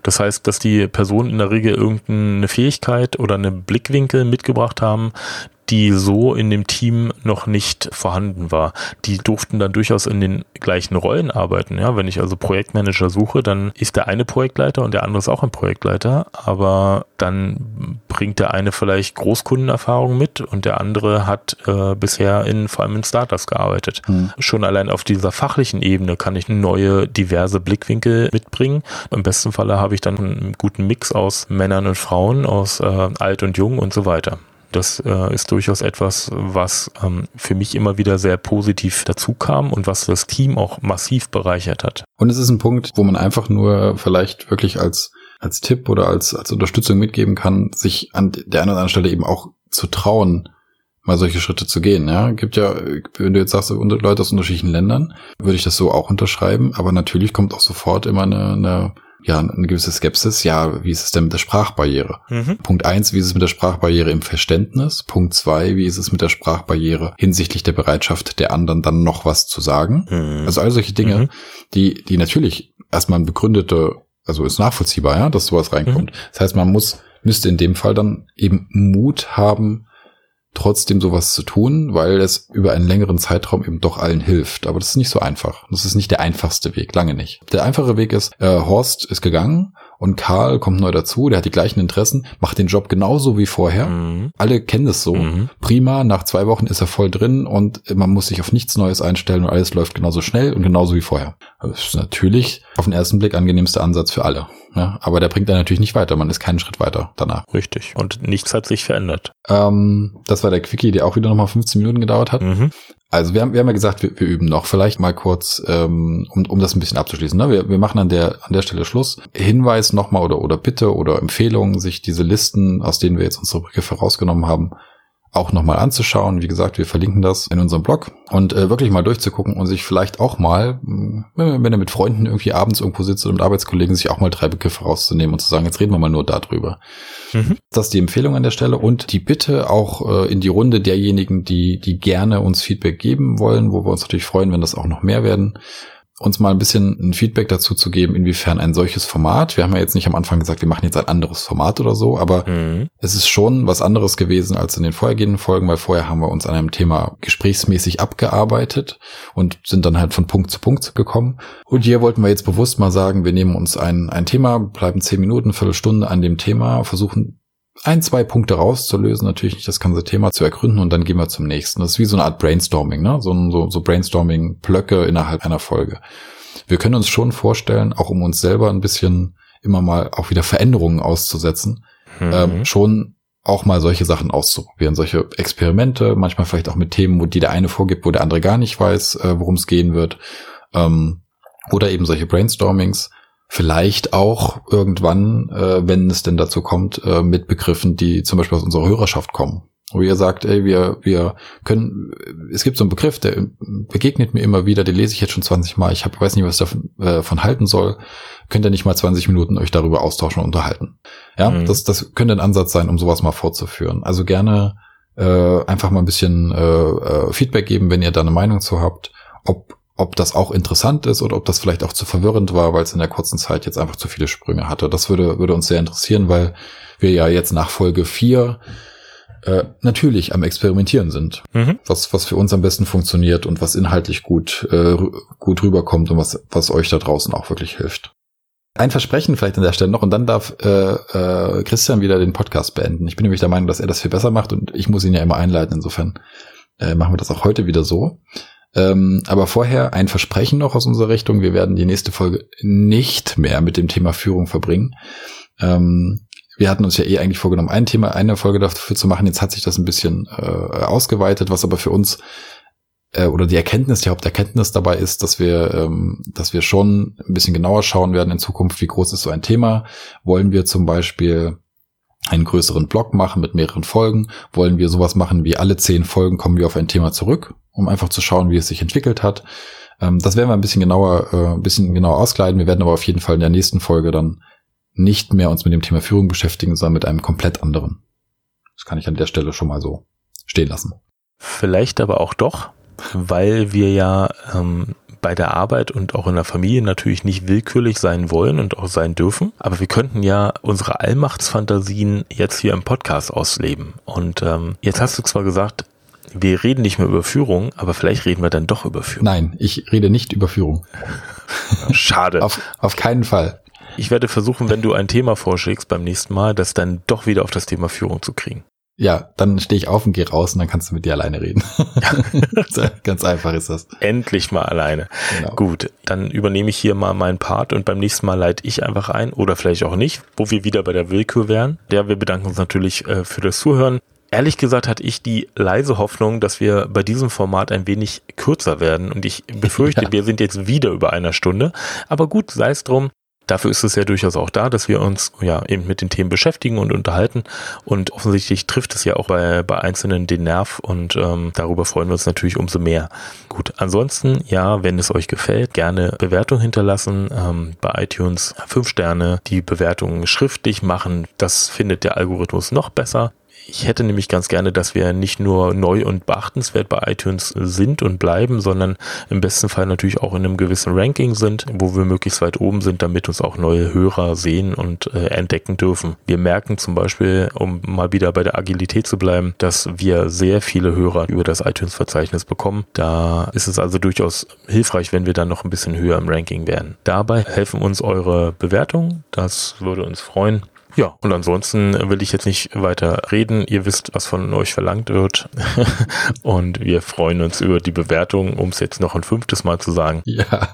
Speaker 2: das heißt, dass die Personen in der Regel irgendeine Fähigkeit oder eine Blickwinkel mitgebracht haben, die so in dem Team noch nicht vorhanden war. Die durften dann durchaus in den gleichen Rollen arbeiten. Ja, wenn ich also Projektmanager suche, dann ist der eine Projektleiter und der andere ist auch ein Projektleiter, aber dann bringt der eine vielleicht Großkundenerfahrung mit und der andere hat äh, bisher in vor allem in Startups gearbeitet. Mhm. Schon allein auf dieser fachlichen Ebene kann ich neue, diverse Blickwinkel mitbringen. Im besten Falle habe ich dann einen guten Mix aus Männern und Frauen, aus äh, alt und jung und so weiter. Das äh, ist durchaus etwas, was ähm, für mich immer wieder sehr positiv dazu kam und was das Team auch massiv bereichert hat.
Speaker 1: Und es ist ein Punkt, wo man einfach nur vielleicht wirklich als als Tipp oder als als Unterstützung mitgeben kann, sich an der einen oder anderen Stelle eben auch zu trauen, mal solche Schritte zu gehen. Ja, gibt ja, wenn du jetzt sagst, Leute aus unterschiedlichen Ländern, würde ich das so auch unterschreiben. Aber natürlich kommt auch sofort immer eine, eine ja, eine gewisse Skepsis. Ja, wie ist es denn mit der Sprachbarriere? Mhm. Punkt eins, wie ist es mit der Sprachbarriere im Verständnis? Punkt zwei, wie ist es mit der Sprachbarriere hinsichtlich der Bereitschaft der anderen dann noch was zu sagen? Mhm. Also all solche Dinge, mhm. die, die natürlich erstmal ein begründete, also ist nachvollziehbar, ja, dass sowas reinkommt. Mhm. Das heißt, man muss, müsste in dem Fall dann eben Mut haben, trotzdem sowas zu tun, weil es über einen längeren Zeitraum eben doch allen hilft. Aber das ist nicht so einfach. Das ist nicht der einfachste Weg, lange nicht. Der einfache Weg ist, äh, Horst ist gegangen und Karl kommt neu dazu, der hat die gleichen Interessen, macht den Job genauso wie vorher. Mhm. Alle kennen es so. Mhm. Prima, nach zwei Wochen ist er voll drin und man muss sich auf nichts Neues einstellen und alles läuft genauso schnell und genauso wie vorher. Das ist natürlich auf den ersten Blick angenehmster Ansatz für alle. Ja, aber der bringt dann natürlich nicht weiter. Man ist keinen Schritt weiter danach.
Speaker 2: Richtig. Und nichts hat sich verändert.
Speaker 1: Ähm, das war der Quickie, der auch wieder nochmal 15 Minuten gedauert hat. Mhm. Also wir haben, wir haben ja gesagt, wir, wir üben noch. Vielleicht mal kurz, ähm, um, um das ein bisschen abzuschließen. Ne? Wir, wir machen an der, an der Stelle Schluss. Hinweis nochmal oder, oder Bitte oder Empfehlung, sich diese Listen, aus denen wir jetzt unsere Begriffe rausgenommen haben, auch nochmal anzuschauen. Wie gesagt, wir verlinken das in unserem Blog und äh, wirklich mal durchzugucken und sich vielleicht auch mal, hm, wenn, er mit Freunden irgendwie abends irgendwo sitzt oder mit Arbeitskollegen, sich auch mal drei Begriffe rauszunehmen und zu sagen, jetzt reden wir mal nur darüber. Mhm. Das ist die Empfehlung an der Stelle und die Bitte auch äh, in die Runde derjenigen, die, die gerne uns Feedback geben wollen, wo wir uns natürlich freuen, wenn das auch noch mehr werden uns mal ein bisschen ein Feedback dazu zu geben, inwiefern ein solches Format, wir haben ja jetzt nicht am Anfang gesagt, wir machen jetzt ein anderes Format oder so, aber mhm. es ist schon was anderes gewesen als in den vorhergehenden Folgen, weil vorher haben wir uns an einem Thema gesprächsmäßig abgearbeitet und sind dann halt von Punkt zu Punkt gekommen. Und hier wollten wir jetzt bewusst mal sagen, wir nehmen uns ein, ein Thema, bleiben zehn Minuten, Viertelstunde an dem Thema, versuchen ein, zwei Punkte rauszulösen, natürlich nicht das ganze Thema zu ergründen und dann gehen wir zum nächsten. Das ist wie so eine Art Brainstorming, ne? So, so, so Brainstorming-Blöcke innerhalb einer Folge. Wir können uns schon vorstellen, auch um uns selber ein bisschen immer mal auch wieder Veränderungen auszusetzen, mhm. ähm, schon auch mal solche Sachen auszuprobieren, solche Experimente, manchmal vielleicht auch mit Themen, wo die der eine vorgibt, wo der andere gar nicht weiß, äh, worum es gehen wird. Ähm, oder eben solche Brainstormings. Vielleicht auch irgendwann, äh, wenn es denn dazu kommt, äh, mit Begriffen, die zum Beispiel aus unserer Hörerschaft kommen. Wo ihr sagt, ey, wir, wir können, es gibt so einen Begriff, der begegnet mir immer wieder, den lese ich jetzt schon 20 Mal, ich hab, weiß nicht, was davon, äh, davon halten soll. Könnt ihr nicht mal 20 Minuten euch darüber austauschen und unterhalten? Ja, mhm. das, das könnte ein Ansatz sein, um sowas mal fortzuführen. Also gerne äh, einfach mal ein bisschen äh, äh, Feedback geben, wenn ihr da eine Meinung zu habt, ob ob das auch interessant ist oder ob das vielleicht auch zu verwirrend war, weil es in der kurzen Zeit jetzt einfach zu viele Sprünge hatte. Das würde, würde uns sehr interessieren, weil wir ja jetzt nach Folge 4 äh, natürlich am Experimentieren sind. Mhm. Was, was für uns am besten funktioniert und was inhaltlich gut, äh, gut rüberkommt und was, was euch da draußen auch wirklich hilft. Ein Versprechen vielleicht an der Stelle noch und dann darf äh, äh, Christian wieder den Podcast beenden. Ich bin nämlich der Meinung, dass er das viel besser macht und ich muss ihn ja immer einleiten. Insofern äh, machen wir das auch heute wieder so. Ähm, aber vorher ein Versprechen noch aus unserer Richtung. Wir werden die nächste Folge nicht mehr mit dem Thema Führung verbringen. Ähm, wir hatten uns ja eh eigentlich vorgenommen, ein Thema, eine Folge dafür zu machen. Jetzt hat sich das ein bisschen äh, ausgeweitet, was aber für uns äh, oder die Erkenntnis, die Haupterkenntnis dabei ist, dass wir, ähm, dass wir schon ein bisschen genauer schauen werden in Zukunft, wie groß ist so ein Thema. Wollen wir zum Beispiel einen größeren Blog machen mit mehreren Folgen? Wollen wir sowas machen wie alle zehn Folgen kommen wir auf ein Thema zurück, um einfach zu schauen, wie es sich entwickelt hat? Ähm, das werden wir ein bisschen genauer, äh, ein bisschen genauer auskleiden. Wir werden aber auf jeden Fall in der nächsten Folge dann nicht mehr uns mit dem Thema Führung beschäftigen, sondern mit einem komplett anderen. Das kann ich an der Stelle schon mal so stehen lassen.
Speaker 2: Vielleicht aber auch doch, weil wir ja ähm, bei der Arbeit und auch in der Familie natürlich nicht willkürlich sein wollen und auch sein dürfen. Aber wir könnten ja unsere Allmachtsfantasien jetzt hier im Podcast ausleben. Und ähm, jetzt hast du zwar gesagt, wir reden nicht mehr über Führung, aber vielleicht reden wir dann doch über Führung.
Speaker 1: Nein, ich rede nicht über Führung. *laughs*
Speaker 2: Schade.
Speaker 1: auf, auf keinen Fall.
Speaker 2: Ich werde versuchen, wenn du ein Thema vorschlägst beim nächsten Mal, das dann doch wieder auf das Thema Führung zu kriegen.
Speaker 1: Ja, dann stehe ich auf und gehe raus und dann kannst du mit dir alleine reden. *laughs* Ganz einfach ist das.
Speaker 2: Endlich mal alleine. Genau. Gut, dann übernehme ich hier mal meinen Part und beim nächsten Mal leite ich einfach ein oder vielleicht auch nicht, wo wir wieder bei der Willkür wären. Ja, wir bedanken uns natürlich äh, für das Zuhören. Ehrlich gesagt hatte ich die leise Hoffnung, dass wir bei diesem Format ein wenig kürzer werden und ich befürchte, *laughs* ja. wir sind jetzt wieder über einer Stunde. Aber gut, sei es drum. Dafür ist es ja durchaus auch da, dass wir uns ja eben mit den Themen beschäftigen und unterhalten. Und offensichtlich trifft es ja auch bei, bei Einzelnen den Nerv und ähm, darüber freuen wir uns natürlich umso mehr. Gut, ansonsten, ja, wenn es euch gefällt, gerne Bewertung hinterlassen ähm, bei iTunes. Fünf Sterne, die Bewertungen schriftlich machen. Das findet der Algorithmus noch besser. Ich hätte nämlich ganz gerne, dass wir nicht nur neu und beachtenswert bei iTunes sind und bleiben, sondern im besten Fall natürlich auch in einem gewissen Ranking sind, wo wir möglichst weit oben sind, damit uns auch neue Hörer sehen und äh, entdecken dürfen. Wir merken zum Beispiel, um mal wieder bei der Agilität zu bleiben, dass wir sehr viele Hörer über das iTunes-Verzeichnis bekommen. Da ist es also durchaus hilfreich, wenn wir dann noch ein bisschen höher im Ranking werden. Dabei helfen uns eure Bewertungen. Das würde uns freuen. Ja, und ansonsten will ich jetzt nicht weiter reden. Ihr wisst, was von euch verlangt wird. *laughs* und wir freuen uns über die Bewertung, um es jetzt noch ein fünftes Mal zu sagen.
Speaker 1: Ja.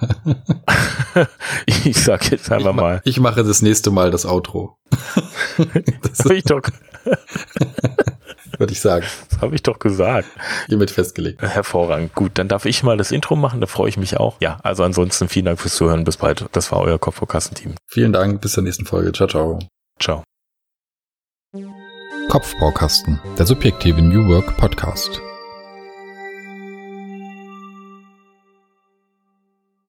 Speaker 1: *laughs*
Speaker 2: ich sag jetzt einfach
Speaker 1: ich
Speaker 2: mal.
Speaker 1: Ich mache das nächste Mal das Outro. *laughs*
Speaker 2: das habe ich doch.
Speaker 1: Würde ich sagen.
Speaker 2: Das habe ich doch gesagt.
Speaker 1: Hiermit festgelegt.
Speaker 2: Hervorragend. Gut, dann darf ich mal das Intro machen, da freue ich mich auch. Ja, also ansonsten vielen Dank fürs Zuhören. Bis bald. Das war euer Kopfvorkassenteam.
Speaker 1: Vielen Dank. Bis zur nächsten Folge. Ciao, ciao.
Speaker 2: Ciao.
Speaker 1: Kopfbaukasten, der subjektive New Work Podcast.